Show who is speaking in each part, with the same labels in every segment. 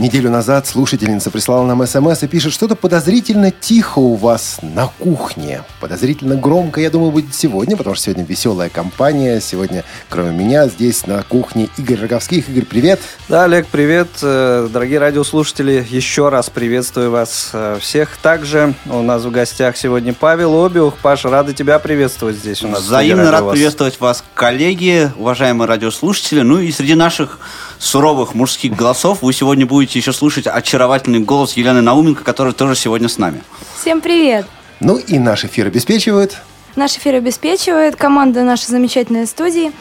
Speaker 1: Неделю назад слушательница прислала нам смс и пишет, что-то подозрительно тихо у вас на кухне. Подозрительно громко, я думаю, будет сегодня, потому что сегодня веселая компания. Сегодня, кроме меня, здесь на кухне Игорь Роговских. Игорь, привет.
Speaker 2: Да, Олег, привет. Э, дорогие радиослушатели, еще раз приветствую вас э, всех. Также у нас в гостях сегодня Павел Обиух. Паша, рады тебя приветствовать здесь у нас.
Speaker 3: Взаимно рад приветствовать вас, коллеги, уважаемые радиослушатели. Ну и среди наших суровых мужских голосов вы сегодня будете еще слушать очаровательный голос Елены Науменко, которая тоже сегодня с нами.
Speaker 4: Всем привет!
Speaker 1: Ну и наш эфир обеспечивает...
Speaker 4: Наш эфир обеспечивает команда нашей замечательной студии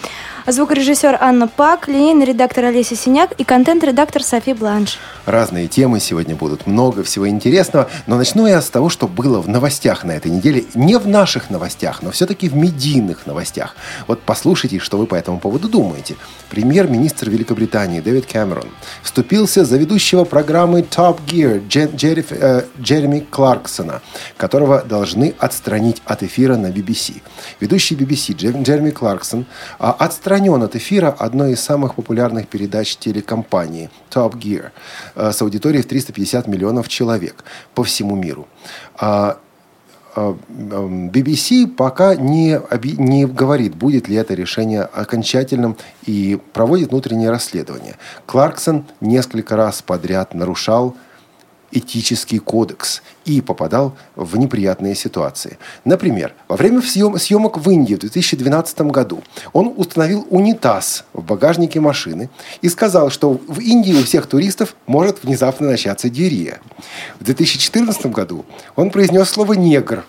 Speaker 4: звукорежиссер Анна Пак, линейный редактор Олеся Синяк и контент-редактор Софи Бланш.
Speaker 1: Разные темы сегодня будут, много всего интересного, но начну я с того, что было в новостях на этой неделе. Не в наших новостях, но все-таки в медийных новостях. Вот послушайте, что вы по этому поводу думаете. Премьер-министр Великобритании Дэвид Кэмерон вступился за ведущего программы Top Gear Джер, э, Джереми Кларксона, которого должны отстранить от эфира на BBC. Ведущий BBC Джереми Кларксон а, отстранен отстранен от эфира одной из самых популярных передач телекомпании Top Gear э, с аудиторией в 350 миллионов человек по всему миру. А, а, BBC пока не, не говорит, будет ли это решение окончательным и проводит внутреннее расследование. Кларксон несколько раз подряд нарушал этический кодекс и попадал в неприятные ситуации. Например, во время съемок в Индии в 2012 году он установил унитаз в багажнике машины и сказал, что в Индии у всех туристов может внезапно начаться диарея. В 2014 году он произнес слово «негр»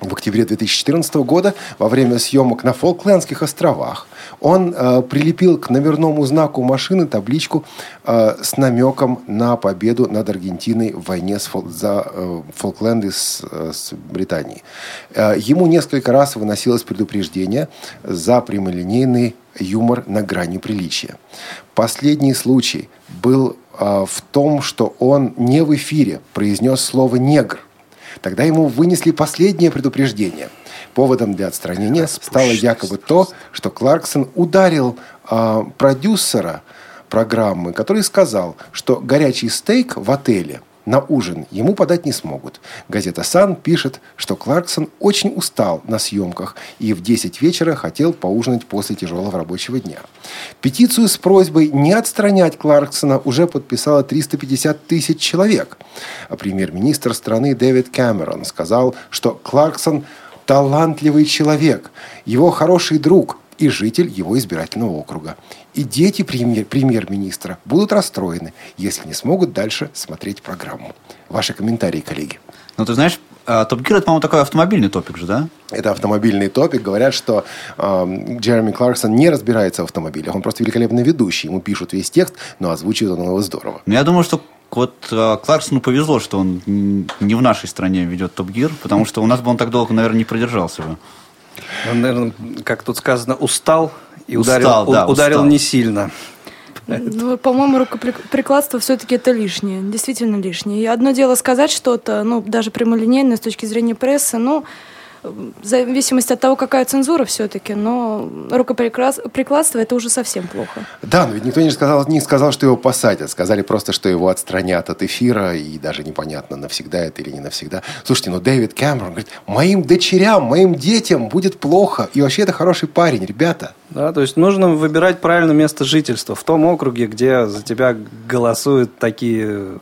Speaker 1: в октябре 2014 года во время съемок на Фолклендских островах он э, прилепил к номерному знаку машины табличку э, с намеком на победу над Аргентиной в войне с, за э, Фолкленды с, э, с Британией. Э, ему несколько раз выносилось предупреждение за прямолинейный юмор на грани приличия. Последний случай был э, в том, что он не в эфире произнес слово «негр», Тогда ему вынесли последнее предупреждение. Поводом для отстранения стало якобы то, что Кларксон ударил э, продюсера программы, который сказал, что горячий стейк в отеле – на ужин ему подать не смогут. Газета «Сан» пишет, что Кларксон очень устал на съемках и в 10 вечера хотел поужинать после тяжелого рабочего дня. Петицию с просьбой не отстранять Кларксона уже подписало 350 тысяч человек. А премьер-министр страны Дэвид Кэмерон сказал, что Кларксон талантливый человек, его хороший друг и житель его избирательного округа. И дети премьер, премьер-министра будут расстроены, если не смогут дальше смотреть программу. Ваши комментарии, коллеги.
Speaker 3: Ну, ты знаешь, Топ Гир, это, по-моему, такой автомобильный топик же, да?
Speaker 1: Это автомобильный топик. Говорят, что э, Джереми Кларксон не разбирается в автомобилях. Он просто великолепный ведущий. Ему пишут весь текст, но озвучивает он его здорово.
Speaker 3: Ну, я думаю, что вот э, Кларксону повезло, что он не в нашей стране ведет Топ Гир, потому что у нас бы он так долго, наверное, не продержался бы.
Speaker 2: Он, наверное, как тут сказано, устал и ударил, устал, да, ударил устал. не сильно.
Speaker 4: Ну, по-моему, рукоприкладство все-таки это лишнее, действительно лишнее. И одно дело сказать что-то, ну, даже прямолинейное с точки зрения прессы, ну, в зависимости от того, какая цензура все-таки, но рукоприкладство это уже совсем плохо.
Speaker 1: Да, но ведь никто не сказал, не сказал, что его посадят. Сказали просто, что его отстранят от эфира, и даже непонятно, навсегда это или не навсегда. Слушайте, ну Дэвид Кэмерон говорит, моим дочерям, моим детям будет плохо, и вообще это хороший парень, ребята.
Speaker 2: Да, то есть нужно выбирать правильное место жительства в том округе, где за тебя голосуют такие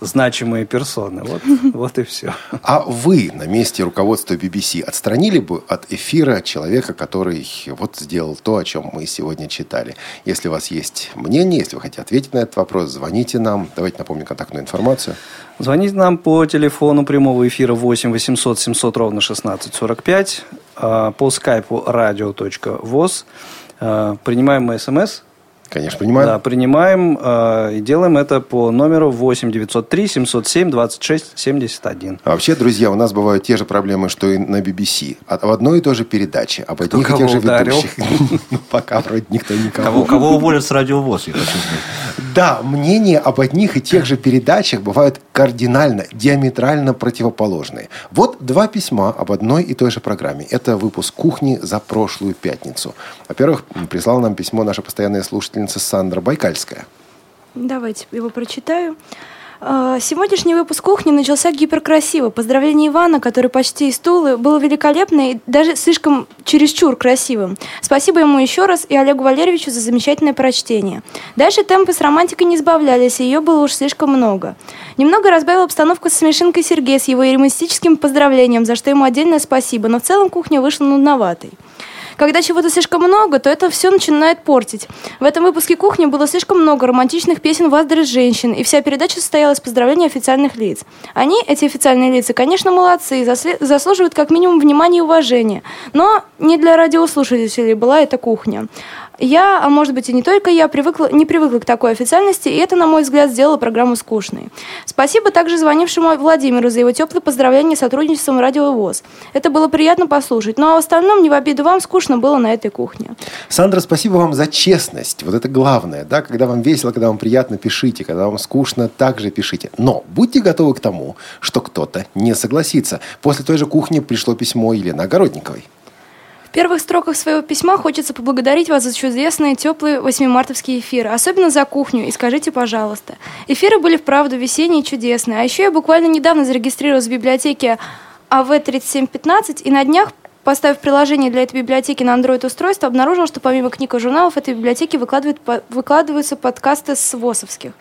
Speaker 2: значимые персоны. Вот, вот и все.
Speaker 1: А вы на месте руководства BBC отстранили бы от эфира человека, который вот сделал то, о чем мы сегодня читали? Если у вас есть мнение, если вы хотите ответить на этот вопрос, звоните нам. Давайте напомним контактную информацию.
Speaker 2: Звоните нам по телефону прямого эфира 8 800 700 ровно 1645, а, по скайпу radio.voz. А, принимаем мы смс
Speaker 1: Конечно, принимаем.
Speaker 2: Да, принимаем э, и делаем это по номеру 8 903 707 26 71.
Speaker 1: А вообще, друзья, у нас бывают те же проблемы, что и на BBC. А в одной и той же передаче, об одних и тех же
Speaker 2: ударил?
Speaker 1: ведущих. Ну, Пока вроде никто
Speaker 3: Кого,
Speaker 1: никого.
Speaker 3: кого уволят с радиовоз, я хочу знать.
Speaker 1: Да, мнения об одних и тех же передачах бывают кардинально, диаметрально противоположные. Вот два письма об одной и той же программе. Это выпуск «Кухни» за прошлую пятницу. Во-первых, м, прислала нам письмо наша постоянная слушательница Сандра Байкальская.
Speaker 4: Давайте его прочитаю. А, Сегодняшний выпуск кухни начался гиперкрасиво. Поздравление Ивана, который почти из Тулы, было великолепно и даже слишком чересчур красивым. Спасибо ему еще раз и Олегу Валерьевичу за замечательное прочтение. Дальше темпы с романтикой не сбавлялись, и ее было уж слишком много. Немного разбавила обстановку со смешинкой Сергея с его юмористическим поздравлением, за что ему отдельное спасибо, но в целом кухня вышла нудноватой. Когда чего-то слишком много, то это все начинает портить. В этом выпуске «Кухни» было слишком много романтичных песен в адрес женщин, и вся передача состояла из поздравлений официальных лиц. Они, эти официальные лица, конечно, молодцы и заслуживают как минимум внимания и уважения. Но не для радиослушателей была эта кухня. Я, а может быть и не только я, привыкла, не привыкла к такой официальности, и это, на мой взгляд, сделало программу скучной. Спасибо также звонившему Владимиру за его теплые поздравления с сотрудничеством Радио ВОЗ. Это было приятно послушать. Ну а в остальном, не в обиду вам, скучно было на этой кухне.
Speaker 1: Сандра, спасибо вам за честность. Вот это главное, да, когда вам весело, когда вам приятно, пишите, когда вам скучно, также пишите. Но будьте готовы к тому, что кто-то не согласится. После той же кухни пришло письмо Елены Огородниковой.
Speaker 4: В первых строках своего письма хочется поблагодарить вас за чудесные теплые 8-мартовские эфиры, особенно за кухню, и скажите, пожалуйста. Эфиры были вправду весенние и чудесные, а еще я буквально недавно зарегистрировалась в библиотеке А АВ-3715, и на днях, поставив приложение для этой библиотеки на Android-устройство, обнаружила, что помимо книг и журналов этой библиотеки выкладывают, выкладываются подкасты с ВОСовских.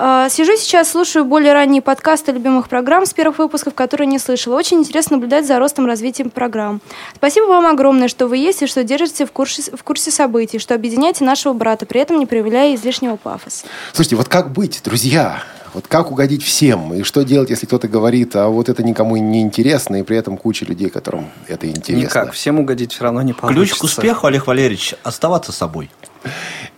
Speaker 4: А, Сижу сейчас, слушаю более ранние подкасты любимых программ с первых выпусков, которые не слышала. Очень интересно наблюдать за ростом развитием программ. Спасибо вам огромное, что вы есть и что держите в курсе, в курсе событий, что объединяете нашего брата, при этом не проявляя излишнего пафоса.
Speaker 1: Слушайте, вот как быть, друзья? Вот как угодить всем? И что делать, если кто-то говорит, а вот это никому не интересно, и при этом куча людей, которым это интересно?
Speaker 2: Никак, всем угодить все равно не получится.
Speaker 3: Ключ к успеху, Олег Валерьевич, оставаться собой.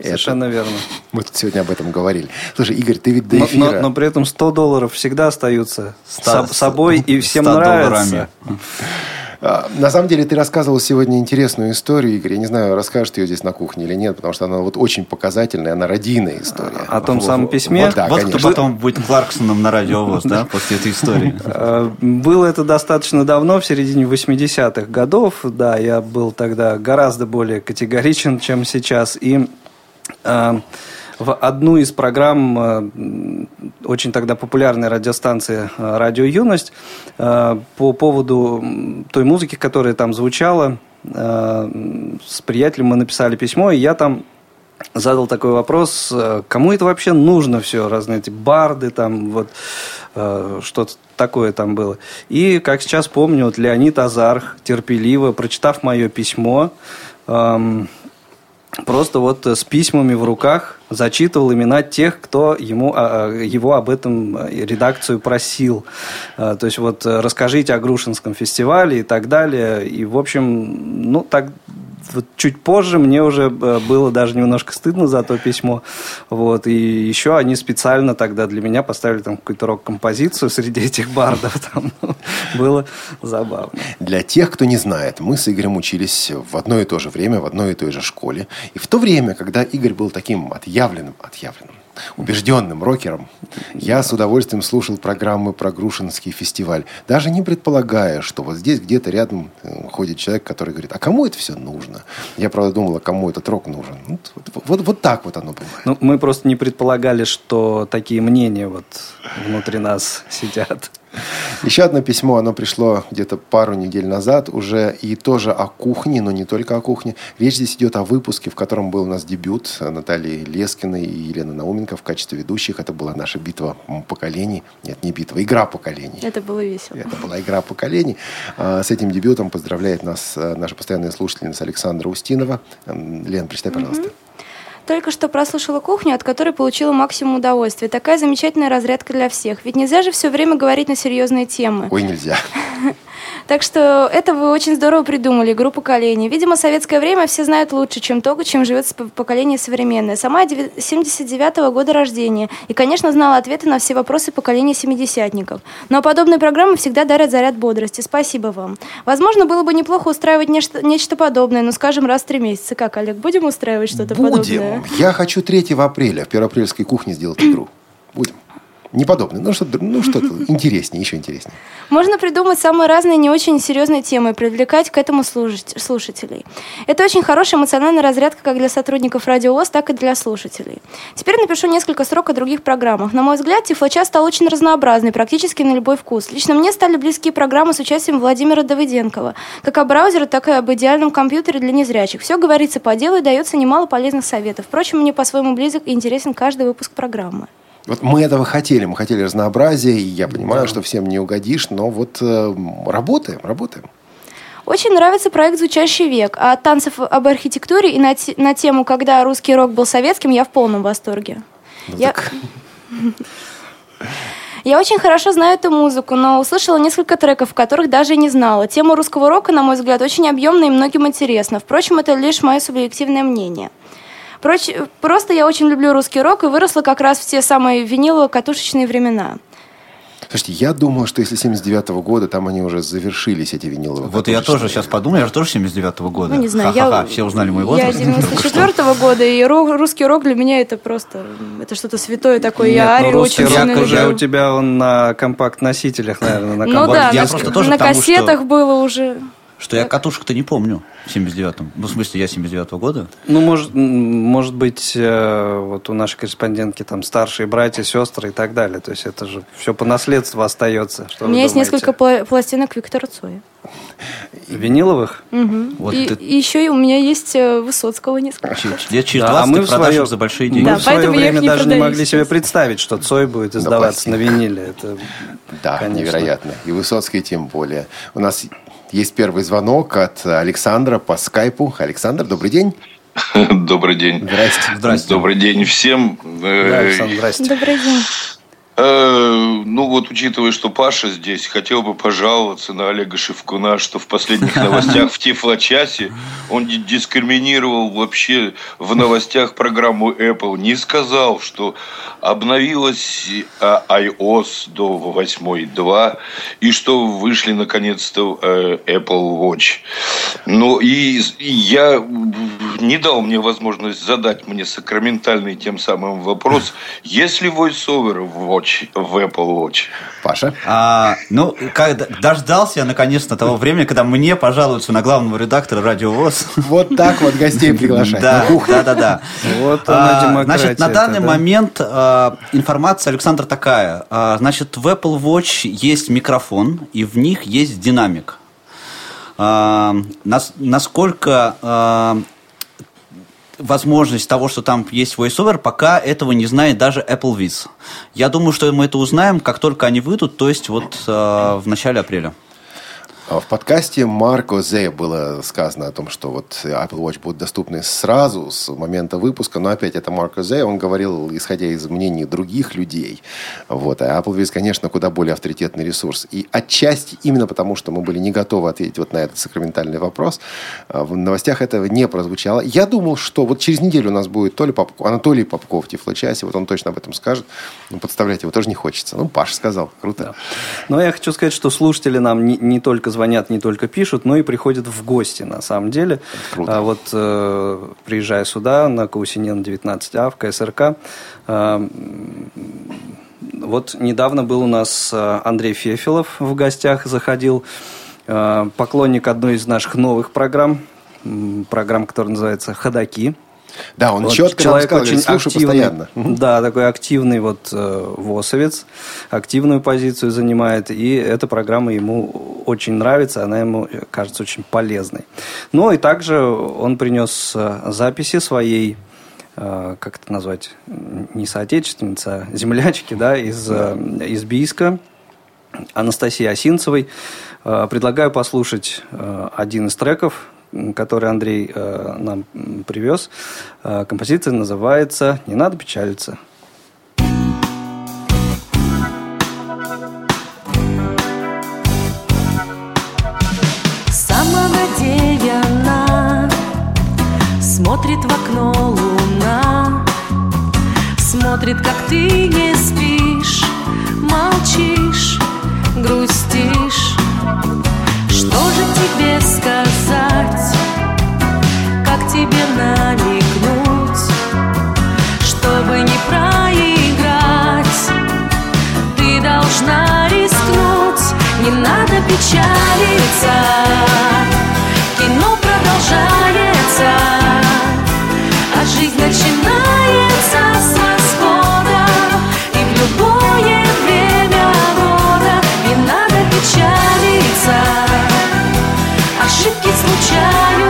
Speaker 2: Совершенно верно.
Speaker 1: Мы тут сегодня об этом говорили. Слушай, Игорь, ты ведь до
Speaker 2: Но,
Speaker 1: эфира...
Speaker 2: но- но при этом 100 долларов всегда остаются
Speaker 3: Ста-
Speaker 2: с собой, и всем
Speaker 3: 100
Speaker 2: нравится.
Speaker 3: долларами.
Speaker 1: А, На самом деле, ты рассказывал сегодня интересную историю, Игорь. Я не знаю, расскажешь ты ее здесь на кухне или нет, потому что она вот очень показательная, она радийная история.
Speaker 2: О том
Speaker 1: Вот,
Speaker 2: самом письме?
Speaker 1: Вот, да,
Speaker 3: вот
Speaker 1: конечно.
Speaker 3: кто потом будет Кларксоном на радиовоз, да, после этой истории.
Speaker 2: Э, Было это достаточно давно, в середине 80-х годов. Да, я был тогда гораздо более категоричен, чем сейчас. И э, в одну из программ э, очень тогда популярной радиостанции э, «Радио Юность» э, по поводу той музыки, которая там звучала, с приятелем мы написали письмо, и я там задал такой вопрос, кому это вообще нужно все, разные эти барды, там вот что-то такое там было. И, как сейчас помню, вот Леонид Азарх терпеливо, прочитав мое письмо, эм, просто вот с письмами в руках зачитывал имена тех, кто ему, а, а, его об этом э, редакцию просил. А, То есть вот э, расскажите о Грушинском фестивале и так далее. И, в общем, ну, так вот чуть позже мне уже э, было даже немножко стыдно за то письмо. Вот. И еще они специально тогда для меня поставили там какую-то рок-композицию среди этих бардов. Там, ну, было забавно.
Speaker 1: Для тех, кто не знает, мы с Игорем учились в одно и то же время, в одной и той же школе. И в то время, когда Игорь был таким отъявленным, отъявленным, убежденным рокером, я с удовольствием слушал программы про Грушинский фестиваль, даже не предполагая, что вот здесь где-то рядом э, ходит человек, который говорит, а кому это все нужно? Я, правда, думал, а кому этот рок нужен? Ну, Вот, вот, вот так вот оно бывает.
Speaker 2: Ну, мы просто не предполагали, что такие мнения вот внутри нас сидят.
Speaker 1: Еще одно письмо, оно пришло где-то пару недель назад, уже и тоже о кухне, но не только о кухне. Речь здесь идет о выпуске, в котором был у нас дебют Натальи Лескиной и Елены Науменко в качестве ведущих. Это была наша битва поколений. Нет, не битва, игра поколений.
Speaker 4: Это было весело.
Speaker 1: Это была игра поколений. А, С этим дебютом поздравляет нас э, наша постоянная слушательница Александра Устинова. Лен, прочитай, пожалуйста.
Speaker 4: Только что прослушала кухню, от которой получила максимум удовольствия. Такая замечательная разрядка для всех. Ведь нельзя же все время говорить на серьезные темы.
Speaker 1: Ой, нельзя.
Speaker 4: Так что это вы очень здорово придумали, игру поколений. Видимо, советское время все знают лучше, чем то, чем живет поколение современное. Сама 79-го года рождения. И, конечно, знала ответы на все вопросы поколения семидесятников. Но подобные программы всегда дарят заряд бодрости. Спасибо вам. Возможно, было бы неплохо устраивать нечто, нечто подобное, ну, скажем, раз в три месяца. Как, Олег, будем устраивать что-то подобное?
Speaker 1: Будем. Я хочу 3 апреля в Первоапрельской кухне сделать игру. Будем. Не подобное. Ну, что-то ну, что интереснее, еще интереснее.
Speaker 4: Можно придумать самые разные не очень серьезные темы и привлекать к этому слушателей. Это очень хорошая эмоциональная разрядка как для сотрудников Радио ВОЗ, так и для слушателей. Теперь напишу несколько строк о других программах. На мой взгляд, Тифлочас стал очень разнообразный, практически на любой вкус. Лично мне стали близкие программы с участием Владимира Давыденкова, как о браузере, так и об идеальном компьютере для незрячих. Все говорится по делу и дается немало полезных советов. Впрочем, мне по-своему близок и интересен каждый выпуск программы.
Speaker 1: Вот мы этого хотели, мы хотели разнообразия, и я понимаю, да. что всем не угодишь, но вот э, работаем, работаем.
Speaker 4: Очень нравится проект «Звучащий век». А от танцев об архитектуре и на, на тему «Когда русский рок был советским» я в полном восторге. Ну, я... Я очень хорошо знаю эту музыку, но услышала несколько треков, которых даже и не знала. Тема русского рока, на мой взгляд, очень объемная и многим интересна. Впрочем, это лишь мое субъективное мнение. Проч... Просто я очень люблю русский рок и выросла как раз в те самые винилово-катушечные времена.
Speaker 1: Слушайте, я думал, что если 79-го года, там они уже завершились, эти виниловые.
Speaker 3: Вот я тоже сейчас подумал, я же тоже 79-го года.
Speaker 4: Ну, не знаю, Ха-ха-ха,
Speaker 3: я... Все узнали мой возраст.
Speaker 4: Я 94-го года, и русский рок для меня это просто, это что-то святое такое. Нет, я
Speaker 2: Арию очень рок уже у тебя он на компакт-носителях, наверное, на
Speaker 4: компакт Ну да, я на, тоже на кассетах что... было уже.
Speaker 3: Что я катушек-то не помню в 79-м. Ну, в смысле, я 79-го года.
Speaker 2: Ну, может, может быть, э, вот у нашей корреспондентки там старшие братья, сестры и так далее. То есть это же все по наследству остается.
Speaker 4: Что у меня есть несколько пластинок Виктора Цоя.
Speaker 2: Виниловых?
Speaker 4: Угу. Вот и, ты... и еще у меня есть э, Высоцкого несколько.
Speaker 3: Лет через 20 да, а мы ты свое... за большие деньги.
Speaker 2: Да, мы в свое время не даже не могли себе представить, что Цой будет издаваться на, на виниле. Это,
Speaker 1: да, конечно. невероятно. И Высоцкий тем более. У нас есть первый звонок от Александра по скайпу. Александр, добрый день.
Speaker 5: Добрый день.
Speaker 1: Здрасте.
Speaker 5: Здрасте. Добрый день всем.
Speaker 4: Да, Александр, здрасте. Добрый день.
Speaker 5: Э, ну вот, учитывая, что Паша здесь, хотел бы пожаловаться на Олега Шевкуна, что в последних новостях в Тифлочасе он дискриминировал вообще в новостях программу Apple. Не сказал, что обновилась а, iOS до 8.2 и что вышли наконец-то э, Apple Watch. Ну и я не дал мне возможность задать мне сакраментальный тем самым вопрос, есть ли voiceover в Watch? Watch, в Apple Watch.
Speaker 1: Паша?
Speaker 3: А, ну, как, дождался я наконец-то того времени, когда мне пожалуются на главного редактора Радио ВОЗ.
Speaker 1: Вот так вот гостей приглашать.
Speaker 3: Да, да, да, да. Вот а, Значит, на данный момент а, информация, Александр, такая. А, значит, в Apple Watch есть микрофон, и в них есть динамик. А, нас, насколько возможность того, что там есть VoiceOver, пока этого не знает даже Apple Viz. Я думаю, что мы это узнаем, как только они выйдут, то есть вот э, в начале апреля.
Speaker 1: А в подкасте Марко Зе было сказано о том, что вот Apple Watch будут доступны сразу с момента выпуска, но опять это Марко Зе, он говорил, исходя из мнений других людей. Вот. А Apple Viz, конечно, куда более авторитетный ресурс. И отчасти именно потому, что мы были не готовы ответить вот на этот сакраментальный вопрос, а, в новостях этого не прозвучало. Я думал, что вот через неделю у нас будет то ли Попко, Анатолий Попков в Тифлочасе, вот он точно об этом скажет. Ну, подставлять его тоже не хочется. Ну, Паша сказал, круто. Да.
Speaker 2: Но я хочу сказать, что слушатели нам не, не только звонят, не только пишут, но и приходят в гости, на самом деле. Круто. А вот э, приезжая сюда, на Каусинен 19А, в КСРК, э, вот недавно был у нас э, Андрей Фефилов в гостях, заходил, э, поклонник одной из наших новых программ, программ, которая называется «Ходаки».
Speaker 1: Да, он вот четко человек
Speaker 2: очень активный, постоянно. Да, такой активный вот э, ВОСовец, активную позицию занимает, и эта программа ему очень нравится, она ему кажется очень полезной. Ну и также он принес э, записи своей э, как это назвать, не соотечественницы, а землячки, да, из, да. Э, из Бийска, Анастасии Осинцевой. Предлагаю послушать один из треков который Андрей э, нам привез. Э, композиция называется «Не надо печалиться».
Speaker 6: Самонадеянно смотрит в окно луна, смотрит, как ты не спишь, молчишь, грустишь. Что же тебе сказать, как тебе намекнуть, чтобы не проиграть? Ты должна рискнуть, не надо печалиться. Кино продолжается, а жизнь начинается Ошибки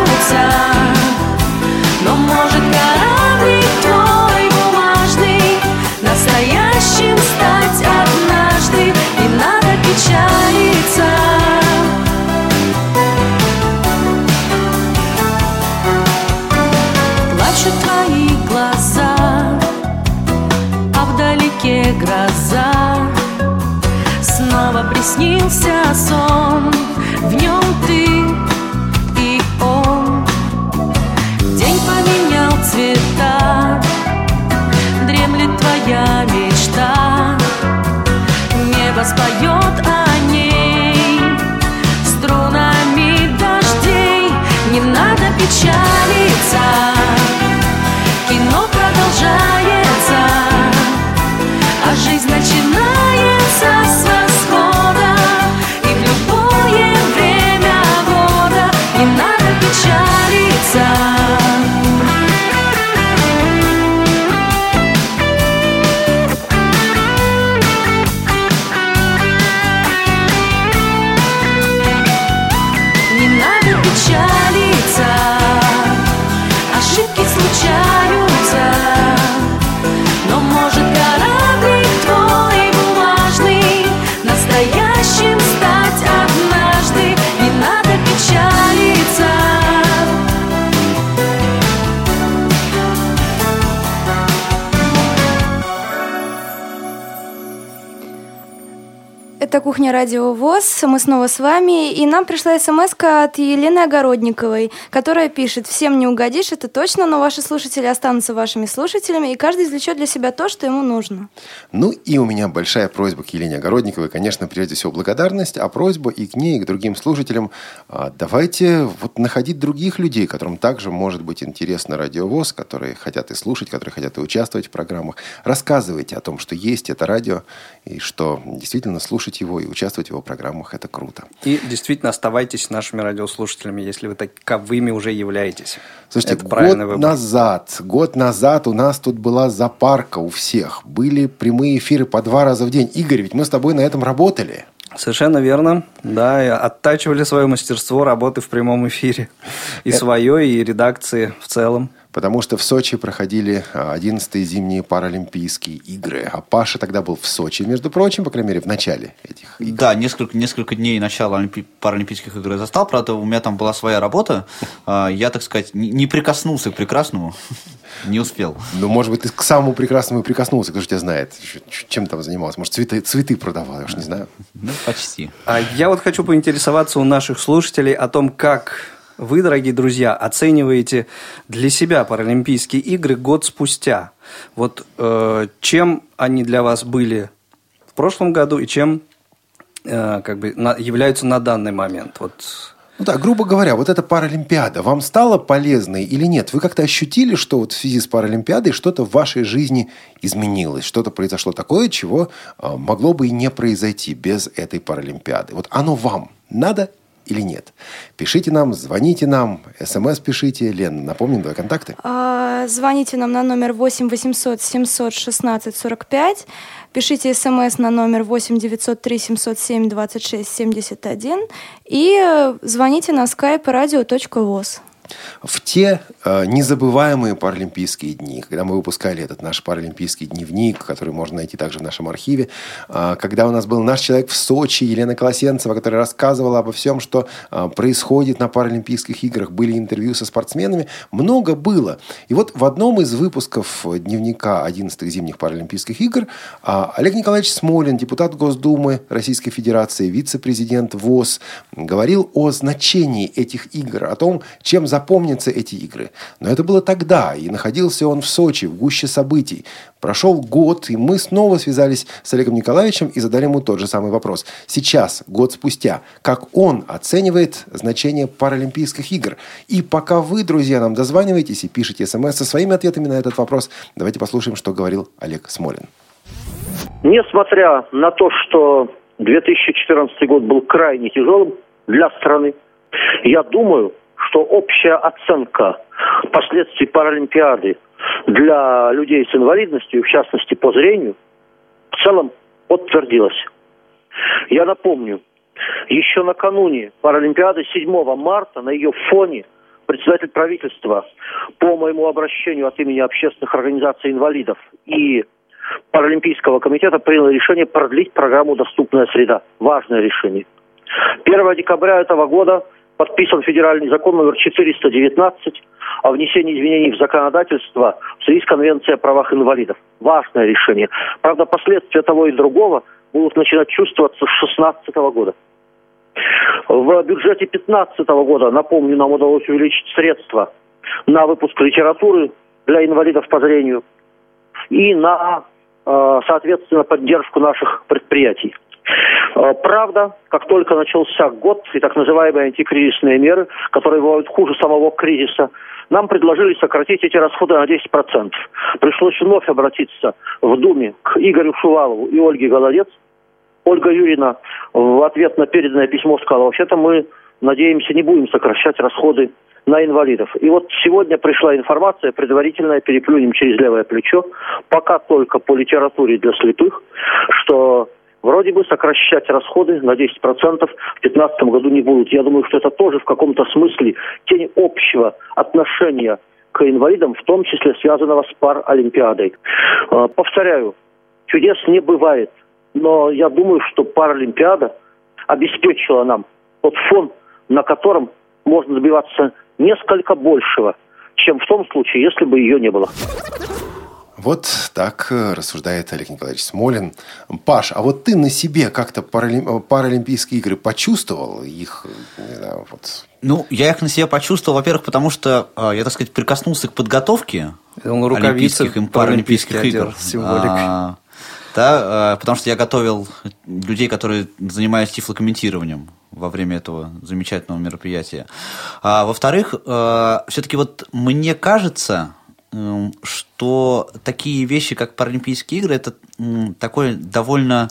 Speaker 6: Небо
Speaker 4: «Кухня Радио ВОЗ». Мы снова с вами. И нам пришла смс от Елены Огородниковой, которая пишет «Всем не угодишь, это точно, но ваши слушатели останутся вашими слушателями, и каждый извлечет для себя то, что ему нужно».
Speaker 1: Ну и у меня большая просьба к Елене Огородниковой. Конечно, прежде всего благодарность, а просьба и к ней, и к другим слушателям. а, Давайте вот находить других людей, которым также может быть интересно радиовоз, которые хотят и слушать, которые хотят и участвовать в программах. Рассказывайте о том, что есть это радио, и что действительно слушать его и участвовать в его программах – это круто.
Speaker 2: И действительно оставайтесь нашими радиослушателями, если вы таковыми уже являетесь.
Speaker 1: Слушайте,
Speaker 2: Это правильный
Speaker 1: год
Speaker 2: выбор.
Speaker 1: назад, год назад у нас тут была запарка у всех. Были прямые эфиры по два раза в день. Игорь, ведь мы с тобой на этом работали.
Speaker 2: Совершенно верно. Да, оттачивали свое мастерство работы в прямом эфире. И свое, и редакции в целом.
Speaker 1: Потому что в Сочи проходили а, 11-е зимние Паралимпийские игры. А Паша тогда был в Сочи, между прочим, по крайней мере, в начале этих игр.
Speaker 3: Да, несколько, несколько дней начала Олимпи- Паралимпийских игр я застал. Правда, у меня там была своя работа. А, Я, так сказать, не прикоснулся к прекрасному. Не успел.
Speaker 1: Ну, может быть, ты к самому прекрасному и прикоснулся. Кто же тебя знает? Чем там занимался? Может, цветы, цветы продавал? Я уж не знаю.
Speaker 3: Ну, почти.
Speaker 2: А я вот хочу поинтересоваться у наших слушателей о том, как вы, дорогие друзья, оцениваете для себя Паралимпийские игры год спустя. Вот э, чем они для вас были в прошлом году и чем э, как бы на- являются на данный момент? Вот
Speaker 1: Ну да, грубо говоря, вот эта Паралимпиада вам стала полезной или нет? Вы как-то ощутили, что вот в связи с Паралимпиадой что-то в вашей жизни изменилось? Что-то произошло такое, чего а, могло бы и не произойти без этой Паралимпиады? Вот оно вам надо или нет? Пишите нам, звоните нам, смс пишите. Лен, напомним твои контакты.
Speaker 4: А, Звоните нам на номер 8 800 716 45. Пишите смс на номер 8 903 707 26 71. И э, звоните на skype radio.voz.
Speaker 1: В те э, незабываемые паралимпийские дни, когда мы выпускали этот наш паралимпийский дневник, который можно найти также в нашем архиве, э, когда у нас был наш человек в Сочи, Елена Колосенцева, которая рассказывала обо всем, что э, происходит на Паралимпийских играх, были интервью со спортсменами, много было. И вот в одном из выпусков дневника 11-х зимних Паралимпийских игр э, Олег Николаевич Смолин, депутат Госдумы Российской Федерации, вице-президент ВОЗ, говорил о значении этих игр, о том, чем запомнятся эти игры. Но это было тогда, и находился он в Сочи, в гуще событий. Прошел год, и мы снова связались с Олегом Николаевичем и задали ему тот же самый вопрос. Сейчас, год спустя, как он оценивает значение Паралимпийских игр? И пока вы, друзья, нам дозваниваетесь и пишете смс со своими ответами на этот вопрос, давайте послушаем, что говорил Олег Смолин.
Speaker 7: Несмотря на то, что 2014 год был крайне тяжелым для страны, я думаю, что общая оценка последствий Паралимпиады для людей с инвалидностью, в частности по зрению, в целом подтвердилась. Я напомню, еще накануне Паралимпиады 7 марта на ее фоне председатель правительства по моему обращению от имени общественных организаций инвалидов и Паралимпийского комитета принял решение продлить программу «Доступная среда». Важное решение. 1 декабря этого года подписан федеральный закон номер 419 о внесении изменений в законодательство в связи с Конвенцией о правах инвалидов. Важное решение. Правда, последствия того и другого будут начинать чувствоваться с 2016 года. В бюджете 2015 года, напомню, нам удалось увеличить средства на выпуск литературы для инвалидов по зрению и на, э, соответственно, поддержку наших предприятий. Э, правда, как только начался год и так называемые антикризисные меры, которые бывают хуже самого кризиса, нам предложили сократить эти расходы на 10%. Пришлось вновь обратиться в Думе к Игорю Шувалову и Ольге Голодец. Ольга Юрьевна в ответ на переданное письмо сказала, вообще-то мы надеемся, не будем сокращать расходы на инвалидов. И вот сегодня пришла информация, предварительная, переплюнем через левое плечо, пока только по литературе для слепых, что вроде бы сокращать расходы на 10% в 2015 году не будут. Я думаю, что это тоже в каком-то смысле тень общего отношения к инвалидам, в том числе связанного с Паралимпиадой. А, повторяю, чудес не бывает, но я думаю, что Паралимпиада обеспечила нам тот фон, на котором можно добиваться несколько большего, чем в том случае, если бы ее не было.
Speaker 1: Вот так э, рассуждает Олег Николаевич Смолин. Паш, а вот ты на себе как-то паралим... Паралимпийские игры почувствовал? Их,
Speaker 3: не знаю, вот... Ну, я их на себе почувствовал, во-первых, потому что э, я, так сказать, прикоснулся к подготовке олимпийских и паралимпийских игр. А, да, э, потому что я готовил людей, которые занимаются тифлокомментированием во время этого замечательного мероприятия. А, во-вторых, все-таки вот мне кажется, что такие вещи, как Паралимпийские игры, это такой довольно,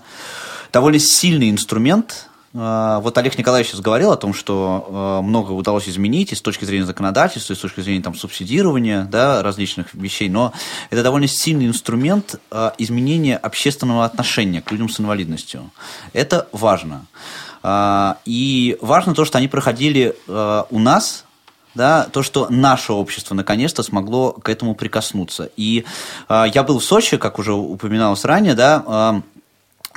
Speaker 3: довольно сильный инструмент. Э, вот Олег Николаевич сейчас говорил о том, что э, много удалось изменить и с точки зрения законодательства, и с точки зрения там, субсидирования да, различных вещей, но это довольно сильный инструмент э, изменения общественного отношения к людям с инвалидностью. Это важно. И важно то, что они проходили у нас да, то, что наше общество наконец-то смогло к этому прикоснуться. И э, я был в Сочи, как уже упоминалось ранее, да,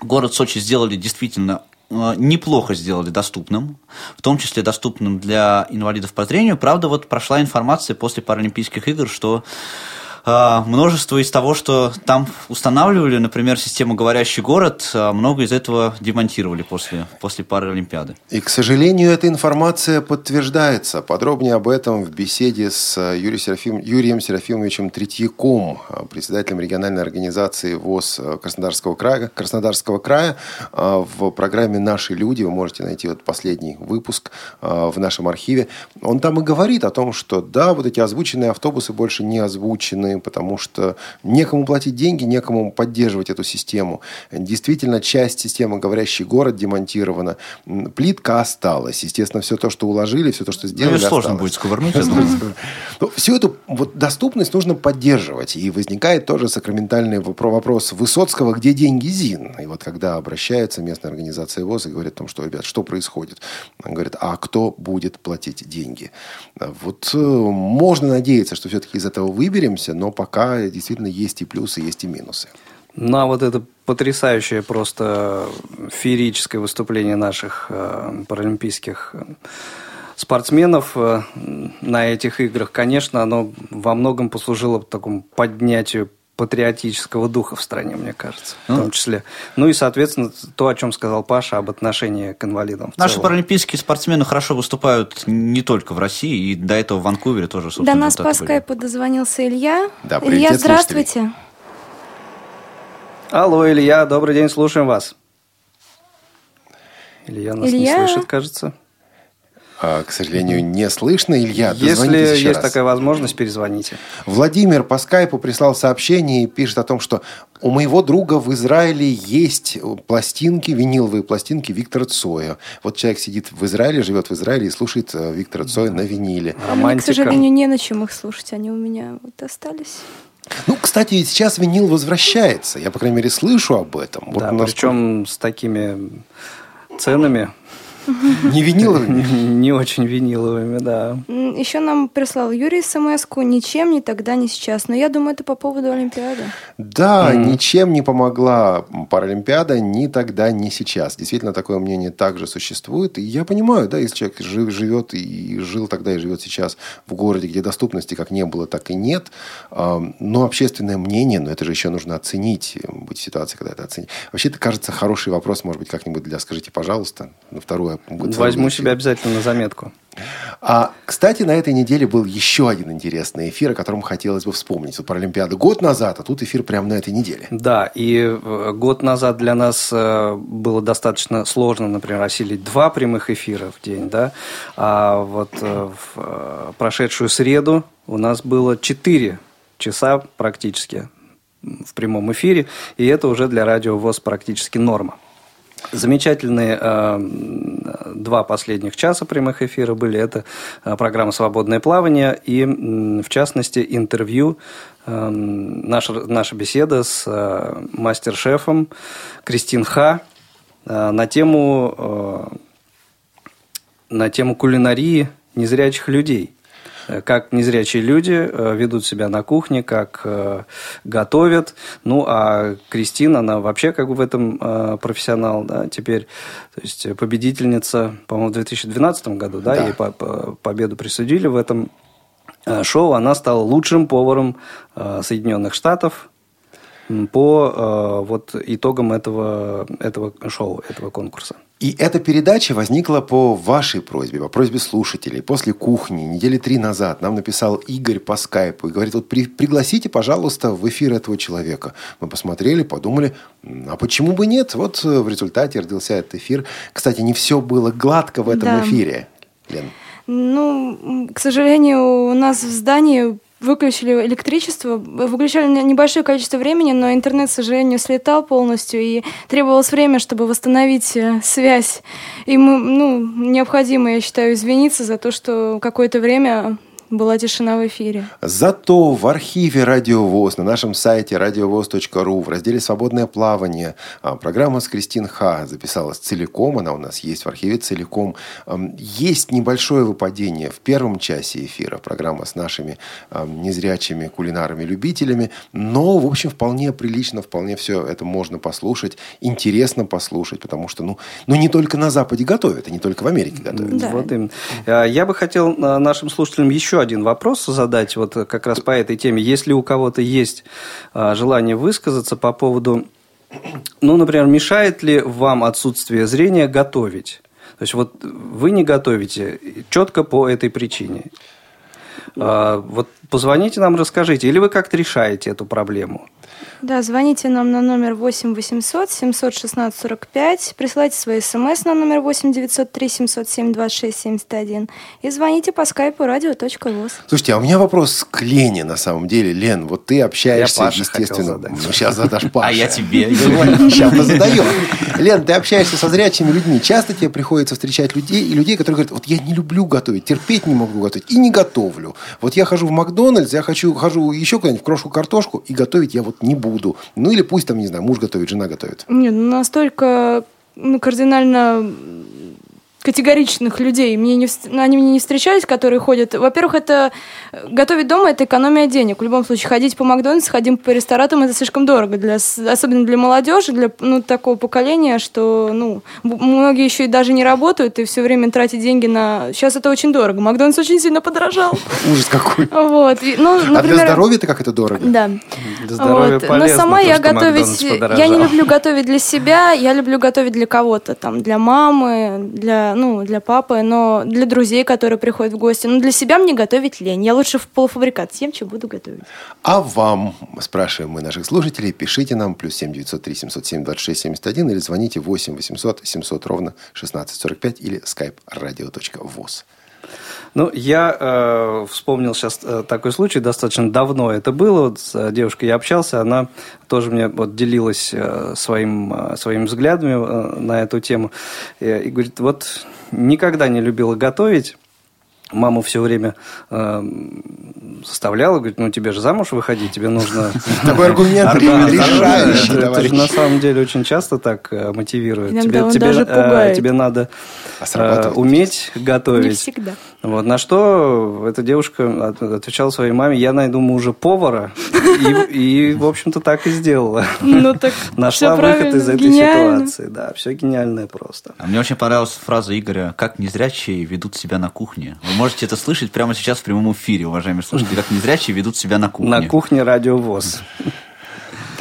Speaker 3: э, город Сочи сделали действительно неплохо сделали доступным, в том числе доступным для инвалидов по зрению. Правда, вот прошла информация после Паралимпийских игр, что а, множество из того, что там устанавливали, например, систему «Говорящий город», а, много из этого демонтировали после, после Паралимпиады.
Speaker 1: И, к сожалению, эта информация подтверждается. Подробнее об этом в беседе с Юрием, Серафим, Юрием Серафимовичем Третьяком, председателем региональной организации ВОЗ Краснодарского края, Краснодарского края в программе «Наши люди». Вы можете найти вот последний выпуск в нашем архиве. Он там и говорит о том, что да, вот эти озвученные автобусы больше не озвучены, потому что некому платить деньги, некому поддерживать эту систему. Действительно, часть системы «Говорящий город» демонтирована. Плитка осталась. Естественно, все то, что уложили, все то, что сделали, ну,
Speaker 3: сложно будет сковырнуть.
Speaker 1: Ну, всю эту вот доступность нужно поддерживать. И возникает тоже сакраментальный вопрос Высоцкого, где деньги ЗИН? И вот когда обращается местная организация ВОЗ и говорит о том, что, ребят, что происходит? Он говорит, а кто будет платить деньги? Вот э, можно надеяться, что все-таки из этого выберемся, но пока действительно есть и плюсы, есть и минусы.
Speaker 2: На вот это потрясающее просто феерическое выступление наших э, паралимпийских э, спортсменов э, на этих играх, конечно, оно во многом послужило такому поднятию патриотического духа в стране, мне кажется, в том числе. Ну и, соответственно, то, о чем сказал Паша об отношении к инвалидам.
Speaker 3: Наши целом. паралимпийские спортсмены хорошо выступают не только в России, и до этого в Ванкувере тоже,
Speaker 4: До нас по скайпу дозвонился Илья.
Speaker 1: Да,
Speaker 4: Илья, здравствуйте.
Speaker 2: Алло, Илья, добрый день, слушаем вас. Илья нас Илья? не слышит, кажется.
Speaker 1: А, к сожалению, не слышно. Илья,
Speaker 2: Если
Speaker 1: есть
Speaker 2: раз. такая возможность, перезвоните.
Speaker 1: Владимир по скайпу прислал сообщение и пишет о том, что у моего друга в Израиле есть пластинки, виниловые пластинки Виктора Цоя. Вот человек сидит в Израиле, живет в Израиле и слушает э, Виктора Цоя на виниле.
Speaker 4: Романтика. К сожалению, не на чем их слушать. Они у меня вот остались.
Speaker 1: Ну, кстати, сейчас винил возвращается. Я, по крайней мере, слышу об этом.
Speaker 2: Да, вот причем с такими ценами
Speaker 1: не виниловыми?
Speaker 2: Не очень виниловыми, да.
Speaker 4: Еще нам прислал Юрий смс ничем ни тогда, ни сейчас. Но я думаю, это по поводу Олимпиады.
Speaker 1: Да, ничем не помогла Паралимпиада ни тогда, ни сейчас. Действительно, такое мнение также существует. И я понимаю, да, если человек живет и жил тогда, и живет сейчас в городе, где доступности как не было, так и нет. Но общественное мнение, но это же еще нужно оценить, быть в ситуации, когда это оценить. Вообще, это кажется хороший вопрос, может быть, как-нибудь для «Скажите, пожалуйста», на вторую
Speaker 2: целую... Возьму себе обязательно на заметку.
Speaker 1: А, кстати, на этой неделе был еще один интересный эфир, о котором хотелось бы вспомнить. Вот Паралимпиада год назад, а тут эфир прямо на этой неделе.
Speaker 2: Да, и э, год назад для нас э, было достаточно сложно, например, осилить два прямых эфира в день, да, а вот э, в прошедшую среду у нас было четыре часа практически в прямом эфире, и это уже для радио ВОЗ практически норма. Замечательные э, два последних часа прямых эфира были. Это э, программа «Свободное плавание» и, в частности, интервью, э, наша, наша беседа с мастер-шефом Кристин Ха на тему, на тему кулинарии незрячих людей – как незрячие люди э, ведут себя на кухне, как э, готовят. Ну, а Кристина, она вообще как бы в этом профессионал, да, теперь, то есть победительница, по-моему, в 2012 году, да, да. ей победу присудили в этом шоу. Она стала лучшим поваром Соединенных Штатов, по э, вот итогам этого, этого шоу, этого конкурса.
Speaker 1: И эта передача возникла по вашей просьбе, по просьбе слушателей. После кухни недели три назад нам написал Игорь по скайпу и говорит, вот при, пригласите, пожалуйста, в эфир этого человека. Мы посмотрели, подумали, а почему бы нет? Вот э, в результате родился этот эфир. Кстати, не все было гладко в этом да. эфире, Лен.
Speaker 4: Ну, к сожалению, у нас в здании выключили электричество, выключали небольшое количество времени, но интернет, к сожалению, слетал полностью, и требовалось время, чтобы восстановить э, связь. И мы, ну, необходимо, я считаю, извиниться за то, что какое-то время была тишина в эфире.
Speaker 1: Зато в архиве Радио ВОЗ на нашем сайте радиовоз.ру в разделе «Свободное плавание» а, программа с Кристин Ха записалась целиком, она у нас есть в архиве целиком. Есть небольшое выпадение в первом часе эфира, программа с нашими незрячими кулинарами-любителями, но, в общем, вполне прилично, вполне все это можно послушать, интересно послушать, потому что, ну, ну не только на Западе готовят, и не только в Америке готовят.
Speaker 2: Да. Вот именно. А, я бы хотел а, нашим слушателям еще один вопрос задать вот как раз по этой теме. Если у кого-то есть а, желание высказаться по поводу, ну, например, мешает ли вам отсутствие зрения готовить? То есть вот вы не готовите четко по этой причине. А, вот позвоните нам, расскажите, или вы как-то решаете эту проблему?
Speaker 4: Да, звоните нам на номер 8 800 716 45, присылайте свои смс на номер 8 903 707 26 71 и звоните по скайпу радио.воз.
Speaker 1: Слушайте, а у меня вопрос к Лене на самом деле. Лен, вот ты общаешься,
Speaker 2: я
Speaker 1: естественно...
Speaker 2: Ну,
Speaker 1: сейчас задашь Паша.
Speaker 3: А я тебе.
Speaker 1: Сейчас позадаю. Лен, ты общаешься со зрячими людьми. Часто тебе приходится встречать людей и людей, которые говорят, вот я не люблю готовить, терпеть не могу готовить и не готовлю. Вот я хожу в Макдональдс, я хочу, хожу еще куда-нибудь в крошку картошку и готовить я вот не буду буду. Ну или пусть там, не знаю, муж готовит, жена готовит.
Speaker 4: Нет, ну настолько ну, кардинально категоричных людей. Мне не, они мне не встречались, которые ходят. Во-первых, это э, готовить дома это экономия денег. В любом случае, ходить по Макдональдс, ходить по ресторанам это слишком дорого, для, особенно для молодежи, для ну, такого поколения, что ну, многие еще и даже не работают и все время тратят деньги на... Сейчас это очень дорого. Макдональдс очень сильно подорожал.
Speaker 1: Ужас какой.
Speaker 4: Вот.
Speaker 1: Ну, например, а для здоровья-то как это дорого?
Speaker 4: Да.
Speaker 2: Для здоровья вот. полезно,
Speaker 4: Но сама я готовить... Я не люблю готовить для себя, я люблю готовить для кого-то, там, для мамы, для, ну, для папы, но для друзей, которые приходят в гости. Но для себя мне готовить лень. Я лучше в полуфабрикат съем, чем буду готовить.
Speaker 1: А вам, спрашиваем мы наших слушателей, пишите нам плюс семь девятьсот три семьсот семь двадцать шесть семьдесят один или звоните восемь восемьсот семьсот ровно шестнадцать сорок пять или skype radio.voz.
Speaker 2: Ну, я э, вспомнил сейчас э, такой случай, достаточно давно это было. Вот с э, девушкой я общался, она тоже мне вот делилась э, своим, э, своими взглядами э, на эту тему. И, и говорит, вот никогда не любила готовить, мама все время э, составляла, говорит, ну тебе же замуж выходить, тебе нужно...
Speaker 1: Такой аргумент решающий.
Speaker 2: Это на самом деле очень часто так э, мотивирует.
Speaker 4: Тебе
Speaker 2: надо а э, уметь готовить. Не
Speaker 4: всегда.
Speaker 2: Вот, на что эта девушка отвечала своей маме, я найду мужа повара, и, и в общем-то, так и сделала.
Speaker 4: Ну, так
Speaker 2: Нашла выход из этой гениально. ситуации. Да, все гениальное просто.
Speaker 3: А мне очень понравилась фраза Игоря, как незрячие ведут себя на кухне. Вы можете это слышать прямо сейчас в прямом эфире, уважаемые слушатели, как незрячие ведут себя на кухне.
Speaker 2: На кухне радиовоз.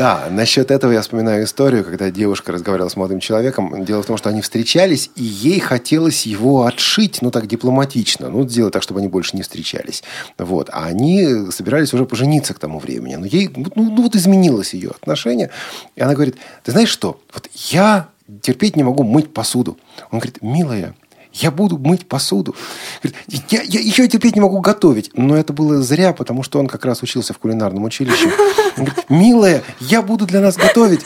Speaker 1: Да, насчет этого я вспоминаю историю, когда девушка разговаривала с молодым человеком. Дело в том, что они встречались, и ей хотелось его отшить, ну так дипломатично, ну сделать так, чтобы они больше не встречались. Вот. А они собирались уже пожениться к тому времени. Но ей, ну, ну вот изменилось ее отношение. И она говорит, ты знаешь что, вот я терпеть не могу мыть посуду. Он говорит, милая, я буду мыть посуду. Я, я еще терпеть не могу готовить. Но это было зря, потому что он как раз учился в кулинарном училище. Он говорит, милая, я буду для нас готовить.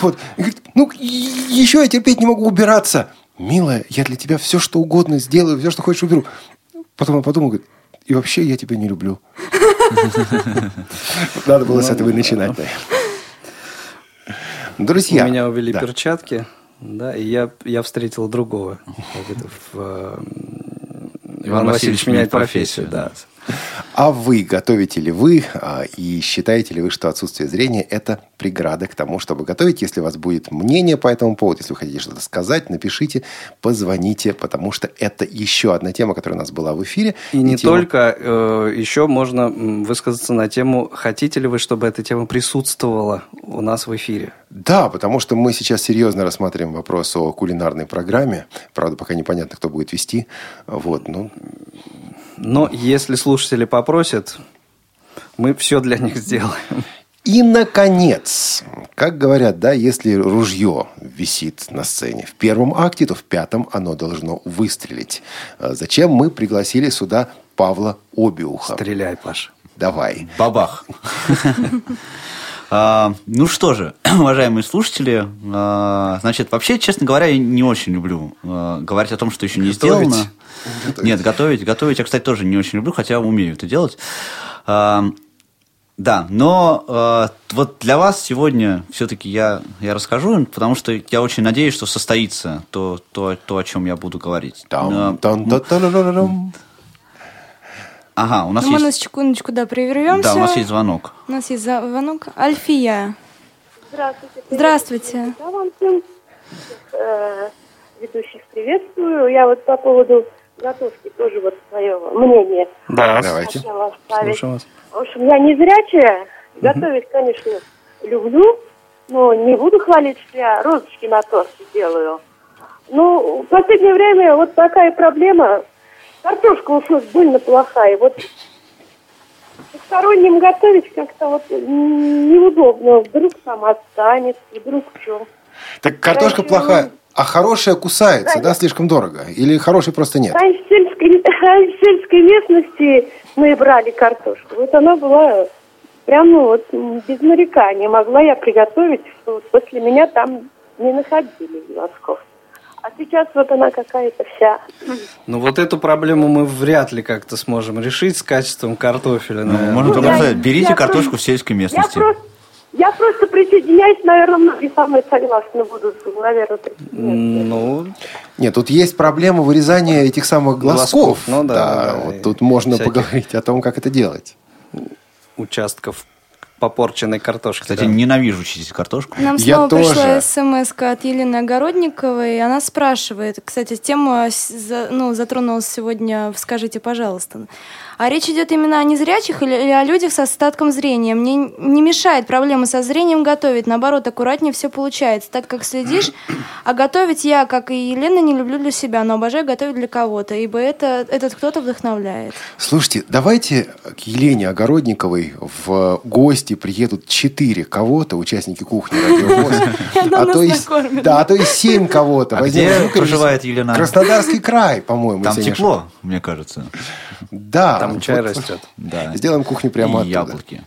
Speaker 1: Вот. Говорит, ну, еще я терпеть не могу убираться. Милая, я для тебя все, что угодно сделаю, все, что хочешь, уберу. Потом он подумал, говорит, и вообще я тебя не люблю. Надо было с этого и начинать.
Speaker 2: Друзья. У меня увели перчатки. Да, и я, я встретил другого. Иван, Иван Васильевич меняет профессию, да.
Speaker 1: А вы готовите ли вы а, и считаете ли вы, что отсутствие зрения – это преграда к тому, чтобы готовить? Если у вас будет мнение по этому поводу, если вы хотите что-то сказать, напишите, позвоните, потому что это еще одна тема, которая у нас была в эфире.
Speaker 2: И, и не тема... только, э, еще можно высказаться на тему, хотите ли вы, чтобы эта тема присутствовала у нас в эфире?
Speaker 1: Да, потому что мы сейчас серьезно рассматриваем вопрос о кулинарной программе. Правда, пока непонятно, кто будет вести. Вот, ну...
Speaker 2: Но если слушатели попросят, мы все для них сделаем.
Speaker 1: И, наконец, как говорят, да, если ружье висит на сцене в первом акте, то в пятом оно должно выстрелить. А зачем мы пригласили сюда Павла Обиуха?
Speaker 2: Стреляй, Паша.
Speaker 1: Давай.
Speaker 3: Бабах. А, ну что же, уважаемые слушатели, а, значит, вообще, честно говоря, я не очень люблю а, говорить о том, что еще не сделано. Нет, готовить. Готовить я, кстати, тоже не очень люблю, хотя умею это делать. Да, но э, вот для вас сегодня все-таки я, я расскажу, потому что я очень надеюсь, что состоится то, то, то о чем я буду говорить. Там, там, там, там, Ага, у нас
Speaker 4: ну,
Speaker 3: есть...
Speaker 4: Мы на секундочку, да, прервемся.
Speaker 3: Да, у нас есть звонок.
Speaker 4: У нас есть звонок. Альфия.
Speaker 8: Здравствуйте.
Speaker 4: Здравствуйте.
Speaker 8: Я вам всем э, ведущих приветствую. Я вот по поводу готовки тоже вот свое мнение.
Speaker 1: Да, давайте.
Speaker 8: Слушаю вас. В общем, я не зрячая. Готовить, конечно, люблю, но не буду хвалить, что я розочки на торте делаю. Ну, в последнее время вот такая проблема Картошка уж больно плохая. Вот посторонним готовить как-то вот неудобно. Вдруг там останется, вдруг что.
Speaker 1: Так картошка Раньше, плохая, а хорошая кусается, да, да, слишком дорого? Или хорошей просто нет? А
Speaker 8: в сельской, а в сельской местности мы брали картошку. Вот она была прям ну, вот без нарекания. Могла я приготовить, что вот после меня там не находили носков. А сейчас вот она какая-то вся.
Speaker 2: Ну вот эту проблему мы вряд ли как-то сможем решить с качеством картофеля.
Speaker 3: Ну, можно только сказать, берите я картошку просто, в сельской местности.
Speaker 8: Я просто, Я просто присоединяюсь, наверное, многие со мной согласны будут, наверное.
Speaker 1: Ну, нет, тут есть проблема вырезания этих самых глазков. глазков ну да. да, да вот тут можно всяких... поговорить о том, как это делать.
Speaker 2: Участков попорченной картошки.
Speaker 3: Кстати, да. ненавижу чистить картошку.
Speaker 4: Нам снова Я пришла смс от Елены Огородниковой, и она спрашивает, кстати, тема ну, затронулась сегодня «Скажите, пожалуйста». А речь идет именно о незрячих или о людях с остатком зрения. Мне не мешает проблемы со зрением готовить, наоборот, аккуратнее все получается, так как следишь. А готовить я, как и Елена, не люблю для себя, но обожаю готовить для кого-то, ибо это, этот кто-то вдохновляет.
Speaker 1: Слушайте, давайте к Елене Огородниковой в гости приедут четыре кого-то, участники кухни радиовоз. А то есть, да, а то и семь кого-то.
Speaker 3: А где проживает Елена?
Speaker 1: Краснодарский край, по-моему.
Speaker 3: Там тепло, мне кажется.
Speaker 1: Да.
Speaker 2: Там чай растет.
Speaker 1: Сделаем кухню прямо
Speaker 3: оттуда. яблоки.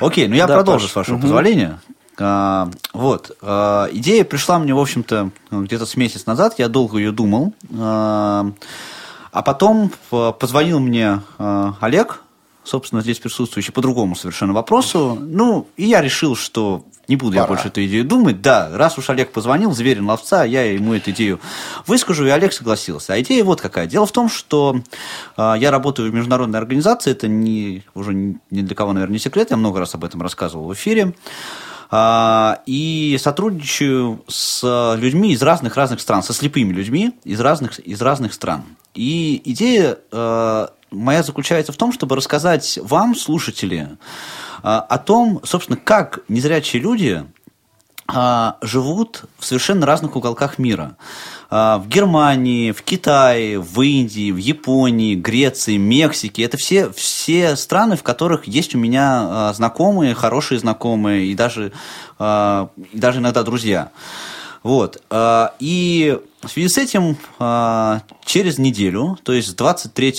Speaker 3: Окей, ну я продолжу, с вашего позволения. А, вот. А, идея пришла мне, в общем-то, где-то с месяц назад. Я долго ее думал. А, а потом позвонил мне а, Олег, собственно, здесь присутствующий, по другому совершенно вопросу. Ну, и я решил, что не буду Пора. я больше эту идею думать. Да, раз уж Олег позвонил, зверин ловца, я ему эту идею выскажу, и Олег согласился. А идея вот какая. Дело в том, что э, я работаю в международной организации, это не, уже ни для кого, наверное, не секрет, я много раз об этом рассказывал в эфире. А, и сотрудничаю с людьми из разных-разных стран, со слепыми людьми из разных, из разных стран. И идея э, моя заключается в том, чтобы рассказать вам, слушатели, а, о том, собственно, как незрячие люди а, живут в совершенно разных уголках мира. А, в Германии, в Китае, в Индии, в Японии, Греции, Мексике. Это все, все страны, в которых есть у меня знакомые, хорошие знакомые и даже, и даже иногда друзья. Вот. И в связи с этим а, через неделю, то есть с 23,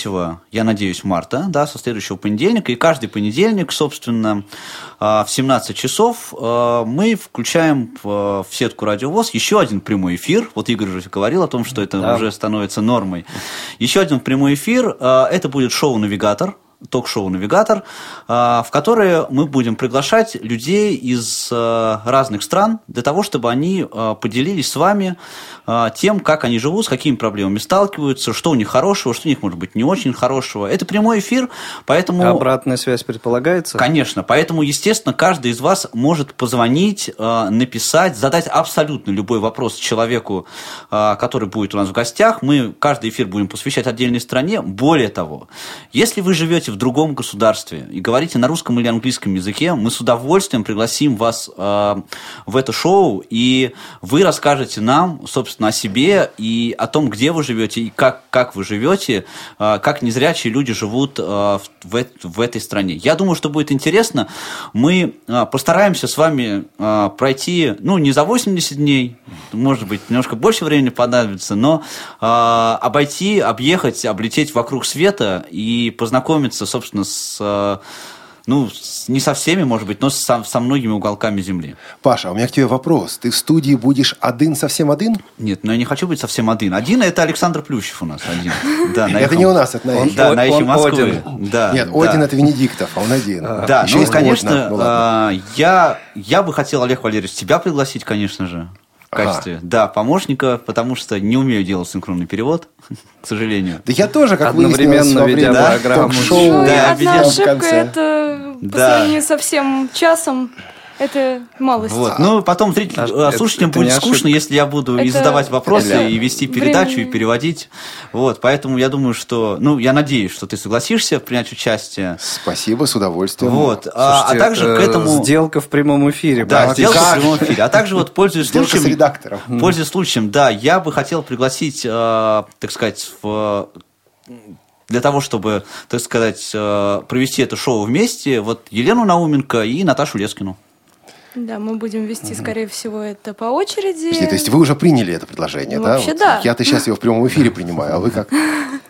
Speaker 3: я надеюсь, марта, да, со следующего понедельника, и каждый понедельник, собственно, а, в 17 часов а, мы включаем в сетку Радиовоз еще один прямой эфир. Вот Игорь уже говорил о том, что это да. уже становится нормой. Еще один прямой эфир. Это будет шоу «Навигатор», ток-шоу «Навигатор», в которое мы будем приглашать людей из разных стран для того, чтобы они поделились с вами тем, как они живут, с какими проблемами сталкиваются, что у них хорошего, что у них может быть не очень хорошего. Это прямой эфир, поэтому...
Speaker 2: Обратная связь предполагается?
Speaker 3: Конечно, поэтому, естественно, каждый из вас может позвонить, написать, задать абсолютно любой вопрос человеку, который будет у нас в гостях. Мы каждый эфир будем посвящать отдельной стране. Более того, если вы живете живете в другом государстве и говорите на русском или английском языке, мы с удовольствием пригласим вас э, в это шоу, и вы расскажете нам, собственно, о себе и о том, где вы живете и как, как вы живете, э, как незрячие люди живут э, в, в, в этой стране. Я думаю, что будет интересно. Мы э, постараемся с вами э, пройти, ну, не за 80 дней, может быть, немножко больше времени понадобится, но э, обойти, объехать, облететь вокруг света и познакомиться знакомиться, собственно, с э, ну, не со всеми, может быть, но со, со многими уголками Земли.
Speaker 1: Паша, а у меня к тебе вопрос. Ты в студии будешь один совсем один?
Speaker 3: Нет, но я не хочу быть совсем один. Один – это Александр Плющев у нас один. Да,
Speaker 1: это не у нас, это на эхе.
Speaker 3: Да, на эхе Москвы.
Speaker 1: Да, Нет, Один – это Венедиктов, а он один.
Speaker 3: Да, ну, конечно, а, я, я бы хотел, Олег Валерьевич, тебя пригласить, конечно же в качестве, ага. да, помощника, потому что не умею делать синхронный перевод, к сожалению.
Speaker 1: Да я тоже, как
Speaker 2: Одновременно ведя
Speaker 4: да,
Speaker 2: программу.
Speaker 4: Шоу, ну, да, одна ошибка, это по да. сравнению со всем часом это малость.
Speaker 3: Вот. Ну, потом зритель, а, слушателям будет скучно, если я буду это... и задавать вопросы, это... и вести передачу, Времени... и переводить. Вот, поэтому я думаю, что... Ну, я надеюсь, что ты согласишься принять участие.
Speaker 1: Спасибо, с удовольствием.
Speaker 3: Вот. Слушайте, а, а также к этому...
Speaker 2: Сделка в прямом эфире.
Speaker 3: Да, сделка в прямом эфире. А также вот, пользуясь случаем...
Speaker 1: с редактором.
Speaker 3: Пользуясь случаем, да, я бы хотел пригласить, э, так сказать, в для того, чтобы, так сказать, э, провести это шоу вместе, вот Елену Науменко и Наташу Лескину.
Speaker 4: Да, мы будем вести, скорее всего, это по очереди.
Speaker 1: Подожди, то есть вы уже приняли это предложение,
Speaker 4: ну,
Speaker 1: да?
Speaker 4: Вообще, вот да.
Speaker 1: Я-то сейчас его в прямом эфире принимаю, а вы как?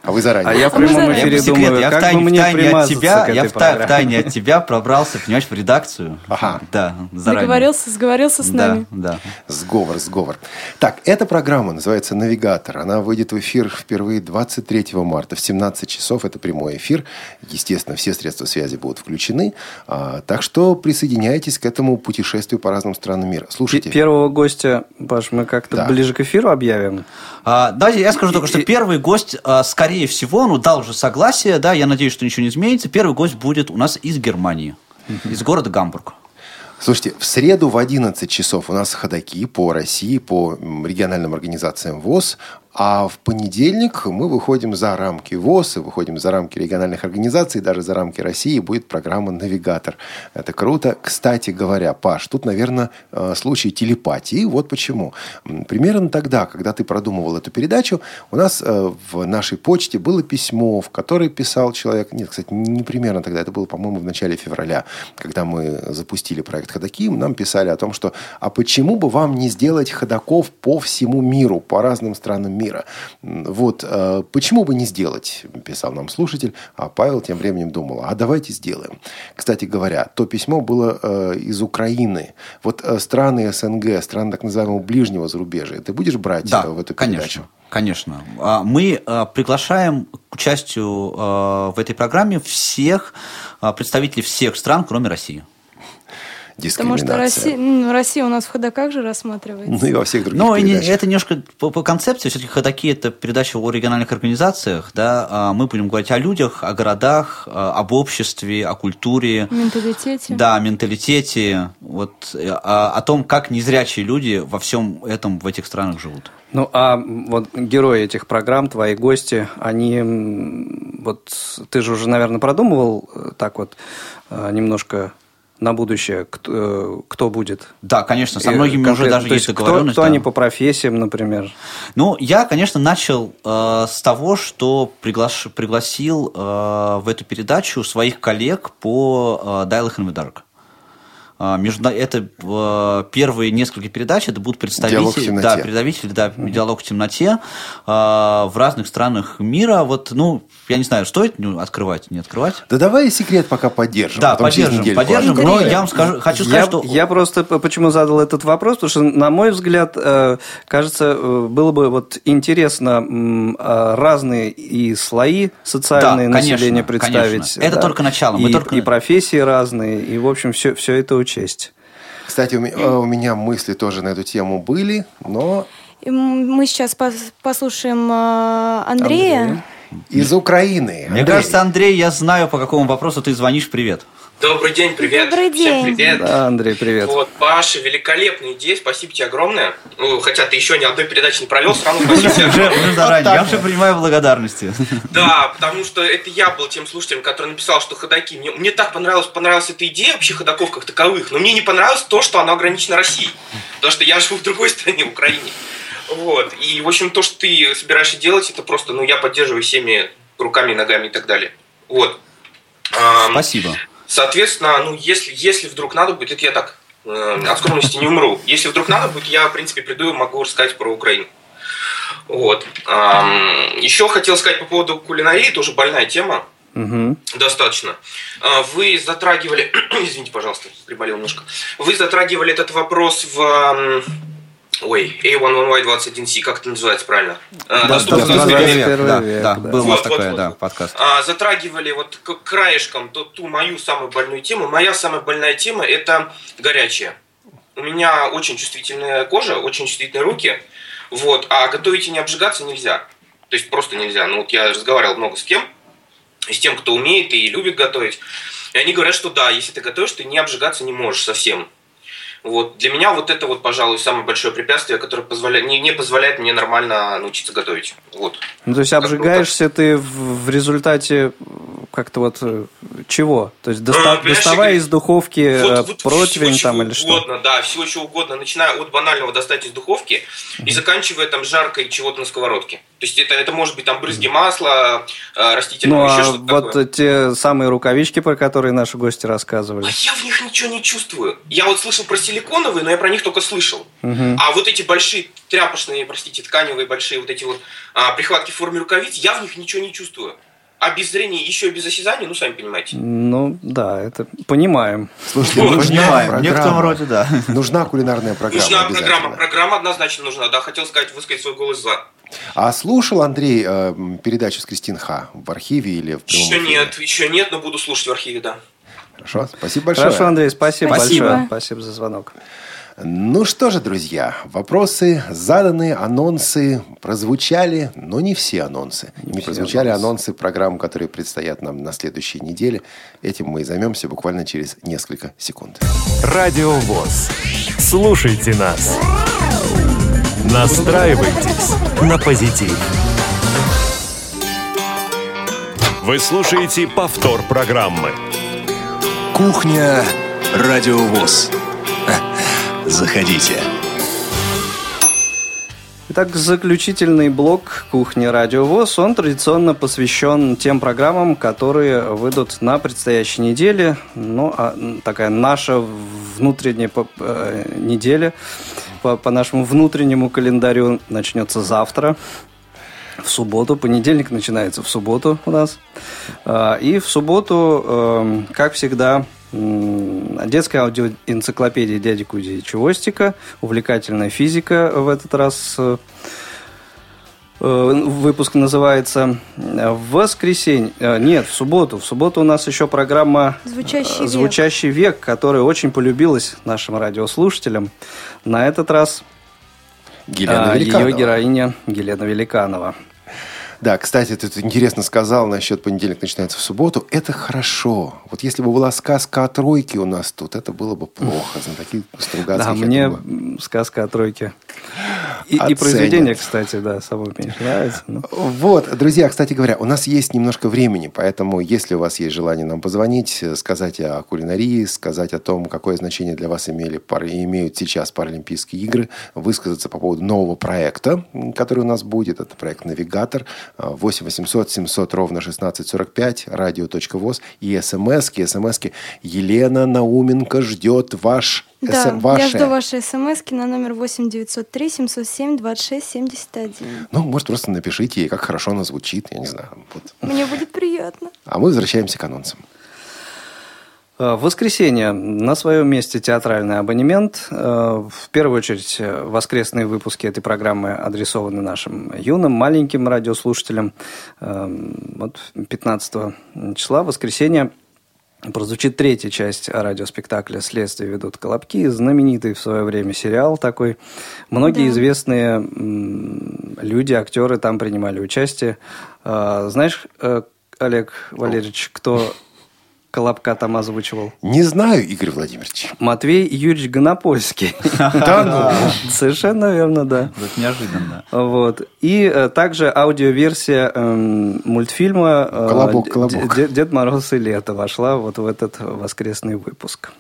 Speaker 1: А вы заранее.
Speaker 2: А я в прямом эфире думаю,
Speaker 3: я
Speaker 2: как
Speaker 3: в тайне,
Speaker 2: бы мне
Speaker 3: от тебя,
Speaker 2: к
Speaker 3: я
Speaker 2: этой
Speaker 3: в, та- в тайне от тебя пробрался, понимаешь, в редакцию.
Speaker 1: Ага.
Speaker 3: Да, заранее.
Speaker 4: Договорился, сговорился с
Speaker 3: Да,
Speaker 4: нами.
Speaker 3: да.
Speaker 1: Сговор, сговор. Так, эта программа называется «Навигатор». Она выйдет в эфир впервые 23 марта в 17 часов. Это прямой эфир. Естественно, все средства связи будут включены. А, так что присоединяйтесь к этому путешествию по разным странам мира. Слушайте.
Speaker 2: Первого гостя, Паш, мы как-то
Speaker 1: Да.
Speaker 2: ближе к эфиру объявим.
Speaker 3: А, давайте я скажу только, что первый гость, а, скорее всего, ну, дал уже согласие, да, я надеюсь, что ничего не изменится. Первый гость будет у нас из Германии, из города Гамбург.
Speaker 1: Слушайте, в среду в 11 часов у нас ходаки по России, по региональным организациям ВОЗ. А в понедельник мы выходим за рамки ВОЗ и выходим за рамки региональных организаций, даже за рамки России. Будет программа «Навигатор». Это круто. Кстати говоря, Паш, тут, наверное, э, случай телепатии. Вот почему. Примерно тогда, когда ты продумывал эту передачу, у нас э, в нашей почте было письмо, в которое писал человек... Нет, кстати, не примерно тогда. Это было, по-моему, в начале февраля, когда мы запустили проект «Ходоки». Нам писали о том, что «А почему бы вам не сделать ходаков по всему миру, по разным странам мира?» М, Вот, э, почему бы не сделать, писал нам слушатель, а Павел тем временем думал, а давайте сделаем. Кстати говоря, то письмо было э, из Украины. Вот э, страны СНГ, страны так называемого ближнего зарубежья, ты будешь брать
Speaker 3: Да,
Speaker 1: в эту
Speaker 3: конечно.
Speaker 1: передачу?
Speaker 3: Конечно. А, Мы приглашаем к участию в этой программе всех представителей всех стран, кроме России.
Speaker 4: Потому что
Speaker 1: Дискриминация.
Speaker 4: Россия, ну, Россия у нас в ходоках же рассматривается.
Speaker 1: Ну и во всех других
Speaker 3: Но
Speaker 1: передачах.
Speaker 3: это немножко по, по концепции. Все-таки ходаки это передача о региональных организациях. Да? А Мы будем говорить о людях, о городах, а, об обществе, о культуре.
Speaker 4: Менталитете.
Speaker 3: Да, о менталитете, вот, о, о том, как незрячие люди во всем этом в этих странах живут.
Speaker 2: Ну, а вот герои этих программ, твои гости, они, вот ты же уже, наверное, продумывал э, так вот э, немножко на будущее, кто, э, кто будет?
Speaker 3: Да, конечно, со
Speaker 2: И
Speaker 3: многими уже
Speaker 2: конкретно,
Speaker 3: даже есть
Speaker 2: кто-
Speaker 3: договоренность.
Speaker 2: Кто,
Speaker 3: да.
Speaker 2: они по профессиям, например?
Speaker 3: Ну, я, конечно, начал э, с того, что приглаш- пригласил э, в эту передачу своих коллег по э, Dial the Dark. А, между- это э, первые несколько передач, это будут представители, да, представители, да, диалог в темноте э, в разных странах мира. Вот, ну, я не знаю, стоит ну, открывать, не открывать.
Speaker 1: Да давай секрет пока поддержим.
Speaker 3: Да, поддержим, поддержим. Но я вам скажу, хочу сказать,
Speaker 2: я,
Speaker 3: что
Speaker 2: я просто почему задал этот вопрос, потому что, на мой взгляд, э, кажется, э, было бы вот интересно а, разные и слои социальные
Speaker 3: Да, конечно,
Speaker 2: населения представить.
Speaker 3: конечно. Это только начало, мы
Speaker 2: и,
Speaker 3: только-
Speaker 2: и профессии разные, и, в общем, все, все это учесть.
Speaker 1: Кстати, у э, у меня мысли тоже на эту тему были, но
Speaker 4: мы сейчас пос- послушаем э, Андрея.
Speaker 1: Из Украины.
Speaker 3: мне
Speaker 1: Андрей.
Speaker 3: кажется, Андрей, я знаю, по какому вопросу ты звонишь. Привет.
Speaker 9: Добрый день, привет.
Speaker 4: Добрый
Speaker 9: Всем
Speaker 4: день.
Speaker 9: привет.
Speaker 2: Да, Андрей, привет.
Speaker 9: Вот, Паша, великолепная идея, спасибо тебе огромное. Ну, хотя ты еще ни одной передачи не провел, все равно спасибо тебе
Speaker 3: уже заранее. Я уже принимаю благодарности.
Speaker 9: Да, потому что это я был тем слушателем, который написал, что ходаки. Мне, мне так понравилась, понравилась эта идея вообще ходаков как таковых, но мне не понравилось то, что она ограничена Россией. Потому что я живу в другой стране, в Украине. Вот. И, в общем, то, что ты собираешься делать, это просто, ну, я поддерживаю всеми руками, ногами и так далее. Вот.
Speaker 3: Спасибо.
Speaker 9: Соответственно, ну, если, если вдруг надо будет, это я так, э, от скромности не умру. Если вдруг надо будет, я, в принципе, приду и могу рассказать про Украину. Вот. Ам, еще хотел сказать по поводу кулинарии, тоже больная тема.
Speaker 2: Мгм.
Speaker 9: Достаточно. А, Вы затрагивали, извините, пожалуйста, приболел немножко. Вы затрагивали этот вопрос в, ой, A11Y21C, как это называется правильно?
Speaker 2: Да,
Speaker 9: доступно
Speaker 2: да,
Speaker 9: в
Speaker 2: да,
Speaker 9: век.
Speaker 2: да. Век,
Speaker 3: да,
Speaker 2: да.
Speaker 3: был у нас
Speaker 9: Вот, вот,
Speaker 3: такой,
Speaker 9: вот,
Speaker 3: да,
Speaker 9: вот.
Speaker 3: подкаст.
Speaker 9: А, затрагивали вот к- краешком ту, ту мою самую больную тему. Моя самая больная тема – это горячее. У меня очень чувствительная кожа, очень чувствительные руки, вот, а готовить и не обжигаться нельзя. То есть просто нельзя. Ну вот я разговаривал много с кем, с тем, кто умеет и любит готовить. И они говорят, что да, если ты готовишь, ты не обжигаться не можешь совсем. Вот. Для меня вот это вот, пожалуй, самое большое препятствие, которое позволяет, не, не позволяет мне нормально научиться готовить. Вот.
Speaker 2: Ну, то есть обжигаешься ты в, в результате как-то вот э, чего? То есть доста- ну, доставая из духовки вот, вот противень
Speaker 9: всего,
Speaker 2: там или
Speaker 9: что? Угодно, да, всего чего угодно, начиная от банального достать из духовки mm-hmm. и заканчивая там жаркой чего-то на сковородке. То есть это, это может быть там брызги масла, растительного,
Speaker 2: ну,
Speaker 9: еще
Speaker 2: а
Speaker 9: что-то
Speaker 2: вот
Speaker 9: такое.
Speaker 2: те самые рукавички, про которые наши гости рассказывали.
Speaker 9: А я в них ничего не чувствую. Я вот слышал про силиконовые, но я про них только слышал.
Speaker 2: Угу.
Speaker 9: А вот эти большие тряпочные, простите, тканевые большие вот эти вот а, прихватки в форме рукавиц, я в них ничего не чувствую. А без зрения, еще и без осязания, ну, сами понимаете.
Speaker 2: Ну, да, это понимаем.
Speaker 1: Слушайте, нужна
Speaker 3: Понимаем. В
Speaker 1: программа.
Speaker 3: некотором роде, да.
Speaker 1: Нужна кулинарная программа
Speaker 9: Нужна программа. Программа однозначно нужна. Да, хотел сказать, высказать свой голос за.
Speaker 1: А слушал Андрей э, передачу с Кристин Ха в архиве или в прямом
Speaker 9: Еще
Speaker 1: эфире?
Speaker 9: нет, еще нет, но буду слушать в архиве, да.
Speaker 1: Хорошо, спасибо большое.
Speaker 2: Хорошо, Андрей, спасибо,
Speaker 4: Спасибо.
Speaker 2: большое. Спасибо за звонок.
Speaker 1: Ну что же, друзья, вопросы заданы, анонсы прозвучали, но не все анонсы. Не,
Speaker 2: все
Speaker 1: прозвучали
Speaker 2: анонсы.
Speaker 1: анонсы программ, которые предстоят нам на следующей неделе. Этим мы и займемся буквально через несколько секунд.
Speaker 10: Радио ВОЗ. Слушайте нас. Настраивайтесь на позитив. Вы слушаете повтор программы.
Speaker 11: Кухня Радиовоз. Заходите.
Speaker 2: Итак, заключительный блок кухни Радио ВОЗ, он традиционно посвящен тем программам, которые выйдут на предстоящей неделе. Ну, а такая наша внутренняя э, неделя по, по нашему внутреннему календарю начнется завтра. В субботу, понедельник начинается в субботу у нас. А, И в субботу, эм, как всегда, детская аудиоэнциклопедия дяди Куди Чевостика, увлекательная физика в этот раз э, э, выпуск называется в воскресенье, э, нет, в субботу. В субботу у нас еще программа
Speaker 4: Звучащий век.
Speaker 2: «Звучащий век», которая очень полюбилась нашим радиослушателям. На этот раз
Speaker 1: Елена
Speaker 2: а,
Speaker 1: Великанова.
Speaker 2: ее героиня Елена Великанова.
Speaker 1: Да, кстати, ты тут интересно сказал насчет понедельник начинается в субботу. Это хорошо. Вот если бы была сказка о тройке у нас тут, это было бы плохо. Знатоки Стругацких,
Speaker 2: Да, мне
Speaker 1: думаю,
Speaker 2: сказка о тройке. И, и
Speaker 1: Оценят.
Speaker 2: произведение, кстати, да, самое меньше нравится. ну.
Speaker 1: Вот, друзья, кстати говоря, у нас есть немножко времени, поэтому если у вас есть желание нам позвонить, э, сказать о кулинарии, сказать о том, какое значение для вас имели, имеют сейчас Паралимпийские игры, высказаться по поводу нового проекта, который у нас будет, это проект «Навигатор», 8 800 700 ровно 1645, радио.воз и смски, смски. Елена Науменко ждет ваш
Speaker 4: Да,
Speaker 1: СМ ваше.
Speaker 4: я жду ваши смс на номер 8 903 707 26 71.
Speaker 1: Ну, может, просто напишите ей, как хорошо она звучит, я не знаю. Вот.
Speaker 4: Мне будет приятно.
Speaker 1: А мы возвращаемся к анонсам.
Speaker 2: Э, В воскресенье на своем месте театральный абонемент. Э, В первую очередь э, воскресные выпуски этой программы адресованы нашим юным, маленьким радиослушателям. Э, Вот 15 числа, воскресенье, прозвучит третья часть радиоспектакля «Следствие ведут колобки», знаменитый в свое время сериал такой. Многие
Speaker 4: Да.
Speaker 2: известные люди, актеры там принимали участие. Знаешь, Олег Валерьевич, кто колобка там озвучивал?
Speaker 1: Не знаю, Игорь Владимирович.
Speaker 2: Матвей Юрьевич Гонопольский.
Speaker 1: Да ну.
Speaker 2: Совершенно верно, да.
Speaker 3: Это неожиданно.
Speaker 2: Вот. И э, также аудиоверсия эм, мультфильма э,
Speaker 1: Колобок, колобок.
Speaker 2: Дед Мороз и лето вошла вот в этот воскресный выпуск.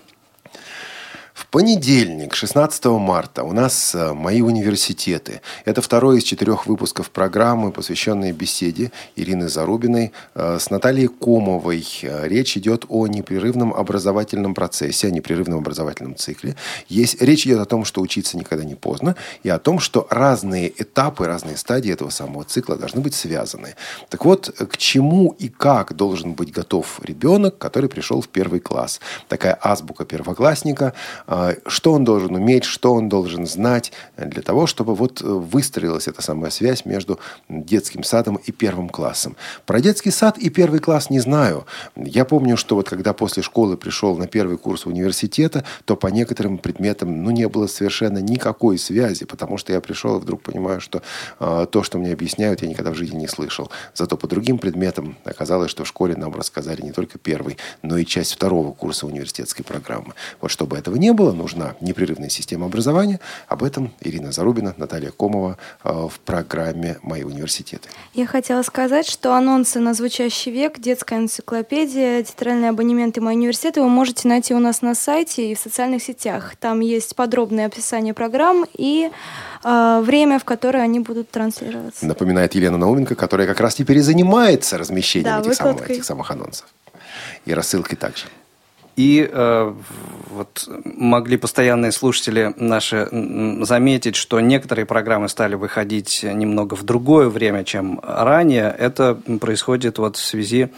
Speaker 1: Понедельник, 16 марта, у нас э, «Мои университеты». Это второй из четырех выпусков программы, посвященной беседе Ирины Зарубиной э, с Натальей Комовой. Э, Речь идет о непрерывном образовательном процессе, о непрерывном образовательном цикле. Есть, речь идет о том, что учиться никогда не поздно, и о том, что разные этапы, разные стадии этого самого цикла должны быть связаны. Так вот, к чему и как должен быть готов ребенок, который пришел в первый класс? Такая азбука первоклассника. А, Что он должен уметь, что он должен знать для того, чтобы вот э, выстроилась эта самая связь между детским садом и первым классом. Про детский сад и первый класс не знаю. Я помню, что вот когда после школы пришел на первый курс университета, то по некоторым предметам ну, не было совершенно никакой связи, потому что я пришел и вдруг понимаю, что э, то, что мне объясняют, я никогда в жизни не слышал. Зато по другим предметам оказалось, что в школе нам рассказали не только первый, но и часть второго курса университетской программы. Вот чтобы этого не было, дело нужна непрерывная система образования. Об этом Ирина Зарубина, Наталья Комова в программе «Мои университеты».
Speaker 4: Я хотела сказать, что анонсы на «Звучащий век», детская энциклопедия, театральные абонементы «Мои университеты» вы можете найти у нас на сайте и в социальных сетях. Там есть подробное описание программ и э, время, в которое они будут транслироваться.
Speaker 1: Напоминает Елена Науменко, которая как раз теперь и занимается размещением да, этих, самых, этих самых анонсов. И рассылкой также.
Speaker 2: И э, вот могли постоянные слушатели наши заметить, что некоторые программы стали выходить немного в другое время, чем ранее. Это происходит вот в связи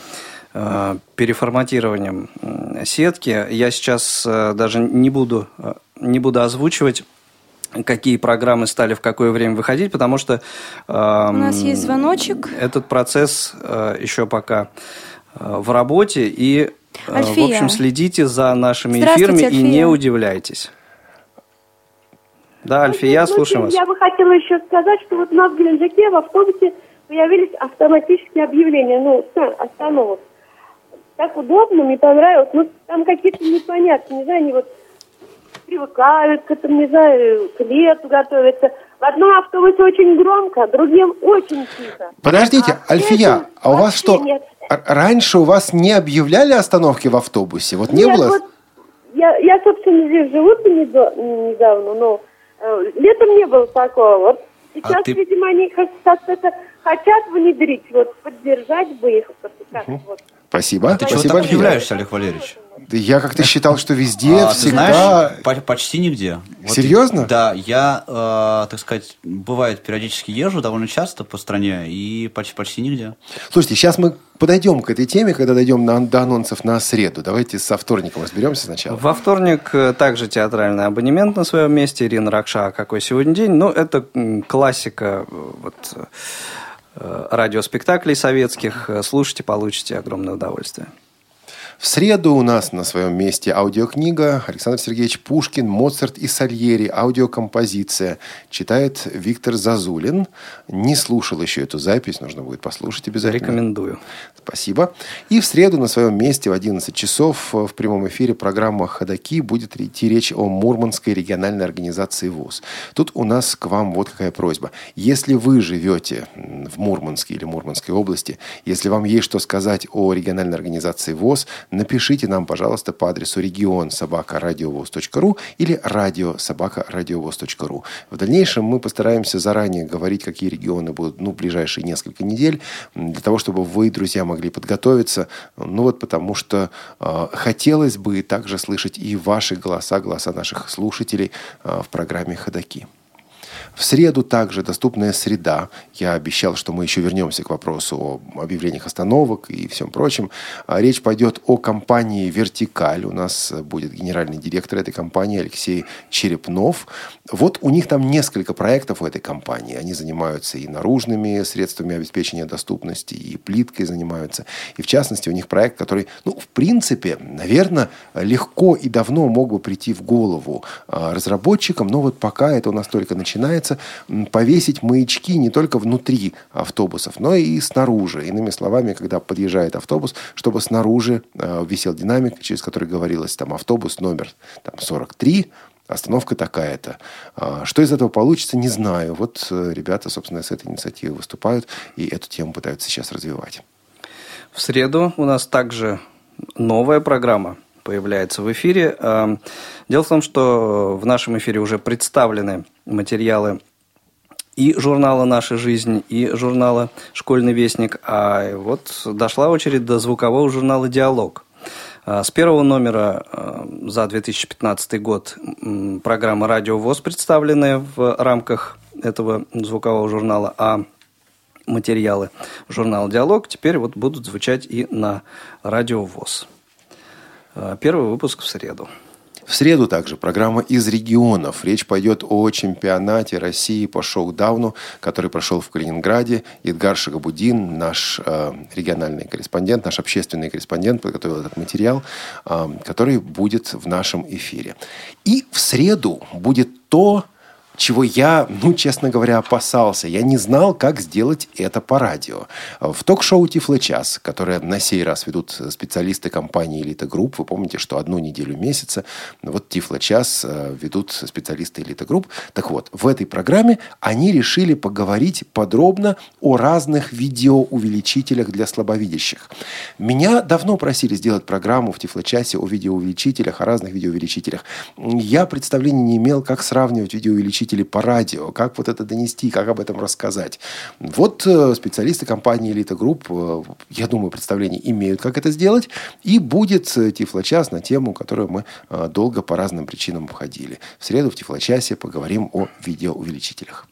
Speaker 2: э, переформатированием сетки. Я сейчас э, даже не буду, э, не буду озвучивать какие программы стали в какое время выходить, потому что
Speaker 4: э, у нас есть звоночек.
Speaker 2: Этот процесс э, еще пока э, в работе и Альфия. В общем, следите за нашими эфирами и не удивляйтесь. Да, Альфия, слушаем вас.
Speaker 8: Я бы хотела еще сказать, что вот у нас в Геленджике в автобусе появились автоматические объявления, ну, остановок. Так удобно, мне понравилось. Ну, там какие-то непонятные, не знаю, они вот привыкают к этому, не знаю, к лету готовятся. В одном автобусе очень громко, в другим очень тихо.
Speaker 1: Подождите, а Альфия, а у вас что, нет. раньше у вас не объявляли остановки в автобусе? Вот не нет, было? Вот
Speaker 8: я, я, собственно, здесь живу недавно, но э, летом не было такого. Вот сейчас, а ты... видимо, они как-то хотят внедрить, вот поддержать бы их. Как, угу. вот.
Speaker 1: Спасибо.
Speaker 3: А ты
Speaker 1: Спасибо,
Speaker 3: чего так удивляешься, Олег Валерьевич?
Speaker 1: Я как-то считал, что везде, а, всегда...
Speaker 3: Ты знаешь, почти нигде.
Speaker 1: Вот, Серьезно?
Speaker 3: Да, я, э, так сказать, бывает, периодически езжу довольно часто по стране и почти, почти нигде.
Speaker 1: Слушайте, сейчас мы подойдем к этой теме, когда дойдем на, до анонсов на среду. Давайте со вторником разберемся сначала.
Speaker 2: Во вторник э, также театральный абонемент на своем месте. Ирина Ракша, какой сегодня день? Ну, это классика э, вот, э, радиоспектаклей советских. Слушайте, получите огромное удовольствие.
Speaker 1: В среду у нас на своем месте аудиокнига Александр Сергеевич Пушкин, Моцарт и Сальери, аудиокомпозиция. Читает Виктор Зазулин. Не слушал еще эту запись, нужно будет послушать обязательно.
Speaker 2: Рекомендую.
Speaker 1: Спасибо. И в среду на своем месте в 11 часов в прямом эфире программа «Ходоки» будет идти речь о Мурманской региональной организации ВОЗ. Тут у нас к вам вот какая просьба. Если вы живете в Мурманске или Мурманской области, если вам есть что сказать о региональной организации ВОЗ, напишите нам, пожалуйста, по адресу регион собака радиовоз.ру или радио собака радиовоз.ру. В дальнейшем мы постараемся заранее говорить, какие регионы будут ну, ближайшие несколько недель, для того, чтобы вы, друзья, могли подготовиться. Ну вот потому что э, хотелось бы также слышать и ваши голоса, голоса наших слушателей э, в программе «Ходоки». В среду также доступная среда. Я обещал, что мы еще вернемся к вопросу о объявлениях остановок и всем прочем. А речь пойдет о компании «Вертикаль». У нас будет генеральный директор этой компании Алексей Черепнов. Вот у них там несколько проектов у этой компании. Они занимаются и наружными средствами обеспечения доступности, и плиткой занимаются. И в частности, у них проект, который, ну, в принципе, наверное, легко и давно мог бы прийти в голову а, разработчикам, но вот пока это у нас только начинается, начинается повесить маячки не только внутри автобусов, но и снаружи. Иными словами, когда подъезжает автобус, чтобы снаружи э, висел динамик, через который говорилось там автобус номер там, 43, остановка такая-то. А, что из этого получится, не знаю. Вот э, ребята, собственно, с этой инициативой выступают и эту тему пытаются сейчас развивать.
Speaker 2: В среду у нас также новая программа появляется в эфире. А, дело в том, что в нашем эфире уже представлены материалы и журнала «Наша жизнь», и журнала «Школьный вестник». А вот дошла очередь до звукового журнала «Диалог». А, с первого номера а, за 2015 год программа «Радио ВОЗ» представлены в рамках этого звукового журнала, а материалы журнала «Диалог» теперь вот будут звучать и на «Радио ВОЗ». А, первый выпуск в среду.
Speaker 1: В среду также программа «Из регионов». Речь пойдет о чемпионате России по шоу-дауну, который прошел в Калининграде. Идгар Шагабудин, наш э, региональный корреспондент, наш общественный корреспондент, подготовил этот материал, э, который будет в нашем эфире. И в среду будет то, чего я, ну, честно говоря, опасался. Я не знал, как сделать это по радио. В ток-шоу «Тифло час», которое на сей раз ведут специалисты компании «Элита Групп», вы помните, что одну неделю месяца вот «Тифло час» э, ведут специалисты «Элита Групп». Так вот, в этой программе они решили поговорить подробно о разных видеоувеличителях для слабовидящих. Меня давно просили сделать программу в Тифлочасе о видеоувеличителях, о разных видеоувеличителях. Я представления не имел, как сравнивать видеоувеличители по радио, как вот это донести, как об этом рассказать. Вот э, специалисты компании «Элита Групп», э, я думаю, представление имеют, как это сделать. И будет э, Тифлочас на тему, которую мы долго по разным причинам обходили. В среду в Тифлочасе поговорим о видеоувеличителях.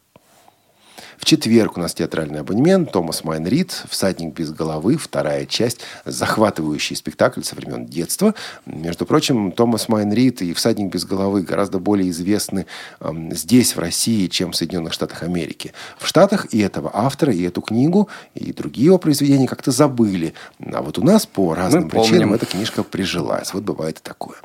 Speaker 1: В четверг у нас театральный абонемент Томас Майн Рид «Всадник без головы», вторая часть, захватывающий спектакль со времен детства. Между прочим, Томас Майн Рид и «Всадник без головы» гораздо более известны э, здесь, в России, чем в Соединенных Штатах Америки. В Штатах и этого автора, и эту книгу, и другие его произведения как-то забыли. А вот у нас по разным Мы причинам помним. эта книжка прижилась. Вот бывает и такое.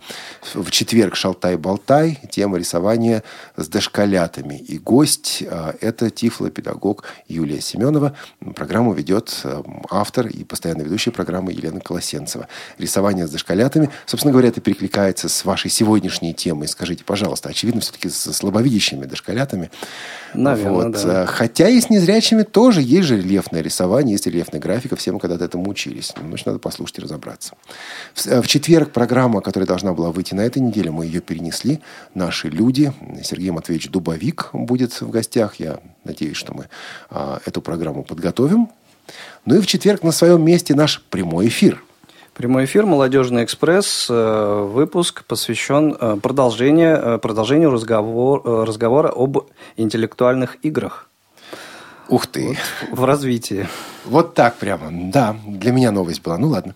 Speaker 1: В четверг «Шалтай-болтай», тема рисования с дошколятами. И гость э, – это тифлопедагог педагог Юлия Семенова. Программу ведет э, автор и постоянно ведущая программы Елена Колосенцева. Рисование с дошколятами. Собственно говоря, это перекликается с вашей сегодняшней темой. Скажите, пожалуйста, очевидно, все-таки с слабовидящими дошколятами.
Speaker 2: Наверное, вот. да.
Speaker 1: Э, хотя и с незрячими тоже есть же рельефное рисование, есть рельефная графика. Все мы когда-то этому учились. Ну, значит, надо послушать и разобраться. В, э, в четверг программа, которая должна была выйти на этой неделе, мы ее перенесли. Наши люди. Сергей Матвеевич Дубовик будет в гостях. Я надеюсь, что мы а, эту программу подготовим. Ну и в четверг на своем месте наш прямой эфир –
Speaker 2: Прямой эфир «Молодежный экспресс». Э, выпуск посвящен э, продолжению, э, продолжению разговор, разговора об интеллектуальных играх.
Speaker 1: Ух ты.
Speaker 2: Вот в развитии.
Speaker 1: Вот так прямо. Да, для меня новость была. Ну ладно.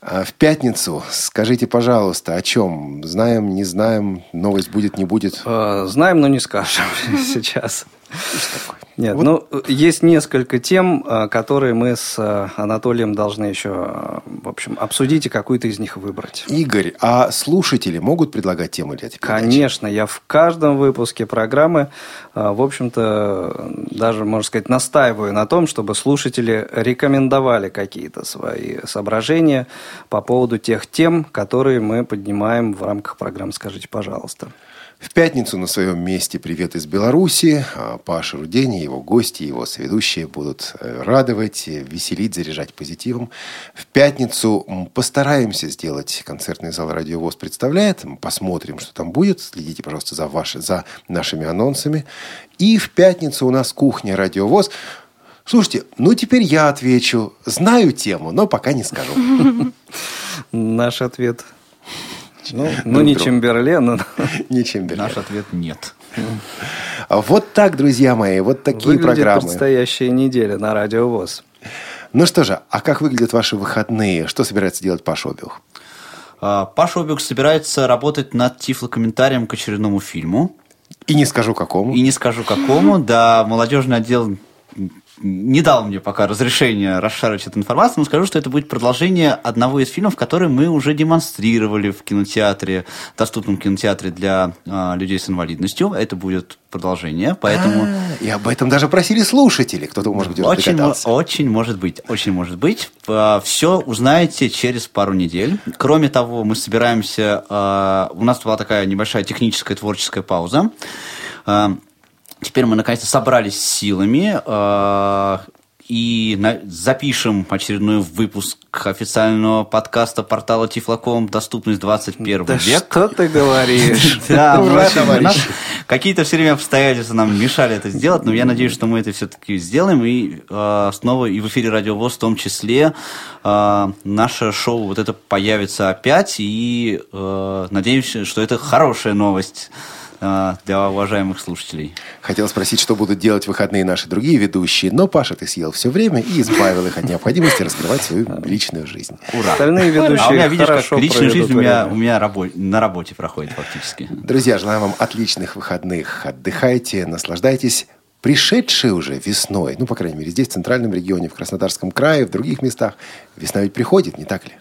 Speaker 1: А в пятницу скажите, пожалуйста, о чем? Знаем, не знаем, новость будет, не будет?
Speaker 2: Знаем, но не скажем сейчас. Нет, вот. ну, есть несколько тем, э, которые мы с э, Анатолием должны еще, э, в общем, обсудить и какую-то из них выбрать.
Speaker 1: Игорь, а слушатели могут предлагать темы для этой
Speaker 2: передачи? Конечно, я в каждом выпуске программы, в общем-то, даже, можно сказать, настаиваю на том, чтобы слушатели рекомендовали какие-то свои соображения по поводу тех тем, которые мы поднимаем в рамках программы «Скажите, пожалуйста».
Speaker 1: В пятницу на своем месте «Привет из Беларуси». А Паша Рудени, его гости, его соведущие будут э, радовать, веселить, заряжать позитивом. В пятницу постараемся сделать концертный зал «Радио ВОЗ» представляет. Посмотрим, что там будет. Следите, пожалуйста, за, ваши, за нашими анонсами. И в пятницу у нас кухня «Радио ВОЗ». Слушайте, ну теперь я отвечу. Знаю тему, но пока не скажу.
Speaker 2: Наш ответ ну, ну не Чемберлен. Но...
Speaker 1: Не Чемберлен.
Speaker 3: Наш ответ нет.
Speaker 1: А вот так, друзья мои, вот такие
Speaker 2: Выглядит
Speaker 1: программы.
Speaker 2: предстоящая неделя на Радио ВОЗ.
Speaker 1: Ну что же, а как выглядят ваши выходные? Что собирается делать Паша Обюх?
Speaker 3: А, Паша Обюх собирается работать над тифлокомментарием к очередному фильму.
Speaker 1: И не скажу какому.
Speaker 3: И не скажу какому, да. Молодежный отдел не дал мне пока разрешения расшарить эту информацию, но скажу, что это будет продолжение одного из фильмов, который мы уже демонстрировали в кинотеатре, доступном кинотеатре для а, людей с инвалидностью. Это будет продолжение, поэтому...
Speaker 1: А, и об этом даже просили слушатели, кто-то, может быть, уже
Speaker 3: очень, очень может быть, очень может быть. А, Все узнаете через пару недель. Кроме того, мы собираемся... А, у нас была такая небольшая техническая творческая пауза. Теперь мы наконец-то собрались с силами э, и на, запишем очередной выпуск официального подкаста портала Тифлоком «Доступность 21 да век».
Speaker 2: что ты говоришь?
Speaker 3: Да, какие-то все время обстоятельства нам мешали это сделать, но я надеюсь, что мы это все-таки сделаем. И э, снова и в эфире Радио ВОЗ в том числе э, наше шоу вот это появится опять. И надеемся, что это хорошая новость а, для уважаемых слушателей.
Speaker 1: Хотел спросить, что будут делать в выходные наши другие ведущие, но Паша, ты съел все время и избавил их от необходимости раскрывать свою личную жизнь.
Speaker 2: Ура! Остальные ведущие
Speaker 3: а у меня, видишь, как личная жизнь у меня, у меня рабо- на работе проходит фактически.
Speaker 1: Друзья, желаю вам отличных выходных. Отдыхайте, наслаждайтесь пришедшей уже весной, ну, по крайней мере, здесь, в Центральном регионе, в Краснодарском крае, в других местах, весна ведь приходит, не так ли?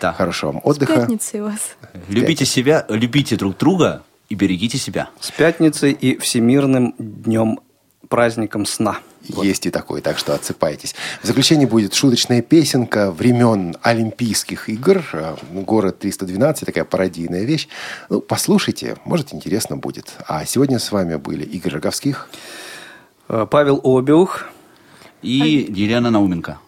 Speaker 3: Да.
Speaker 1: Хорошего вам отдыха.
Speaker 4: С вас.
Speaker 3: Любите себя, любите друг друга, и берегите себя.
Speaker 2: С пятницей и Всемирным днем праздником сна.
Speaker 1: Вот. Есть и такой, так что отсыпайтесь. В заключение будет шуточная песенка времен Олимпийских игр. Э, город 312, такая пародийная вещь. Ну, послушайте, может, интересно будет. А сегодня с вами были Игорь Роговских,
Speaker 2: э, Павел Обиух
Speaker 3: и Елена Науменко.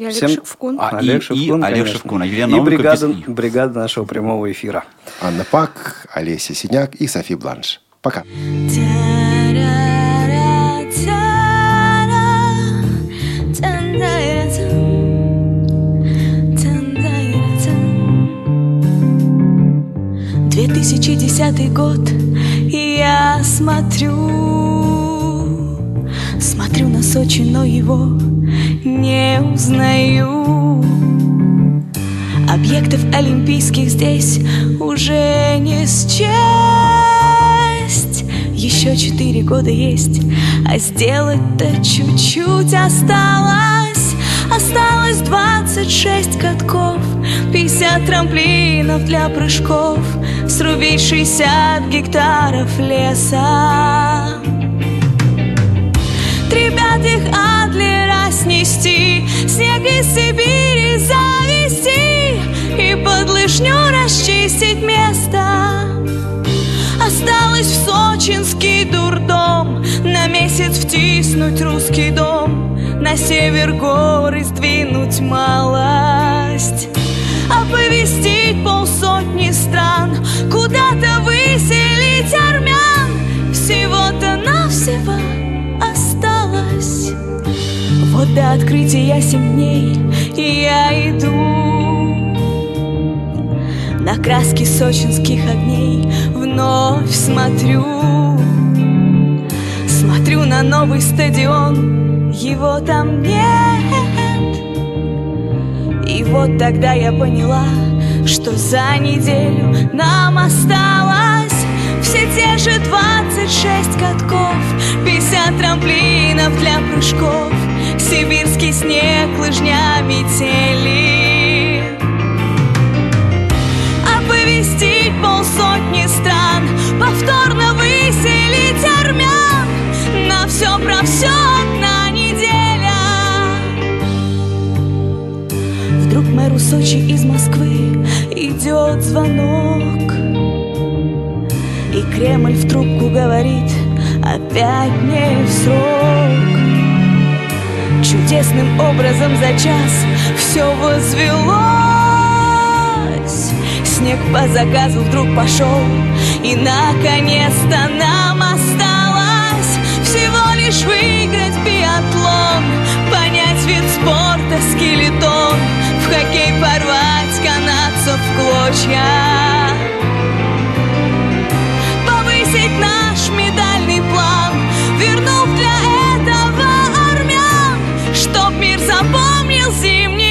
Speaker 4: И Олег Всем... Шевкун.
Speaker 3: А, Олег и, Шевкун, и Олег Шевкун. А
Speaker 2: Елена и бригада, бригада нашего прямого эфира.
Speaker 1: Анна Пак, Олеся Синяк и Софи Бланш. Пока.
Speaker 12: Две тысячи десятый год, и я смотрю, смотрю на Сочи, но его не узнаю. Объектов олимпийских здесь уже не счесть. Еще четыре года есть, а сделать-то чуть-чуть осталось. Осталось двадцать шесть катков, пятьдесят трамплинов для прыжков, срубить шестьдесят гектаров леса. Три пятых Адлера снести, снег из Сибири завести и под лыжню расчистить место. Осталось в сочинский дурдом На месяц втиснуть русский дом На север горы сдвинуть малость Оповестить полсотни стран Куда-то выселить армян Всего-то навсего до открытия семь дней И я иду на краски сочинских огней. Вновь смотрю Смотрю на новый стадион, его там нет. И вот тогда я поняла, что за неделю нам осталось Все те же 26 катков, 50 трамплинов для прыжков Сибирский снег лыжня метели Оповестить полсотни стран Повторно выселить армян. На все про все одна неделя. Вдруг мэру Сочи из Москвы Идет звонок. И Кремль в трубку говорит Опять не в срок Чудесным образом за час все возвелось. Снег по заказу вдруг пошел И наконец-то нам осталось Всего лишь выиграть биатлон Понять вид спорта скелетон В хоккей порвать канадцев в клочья. Повысить наш медальный запомнил зимний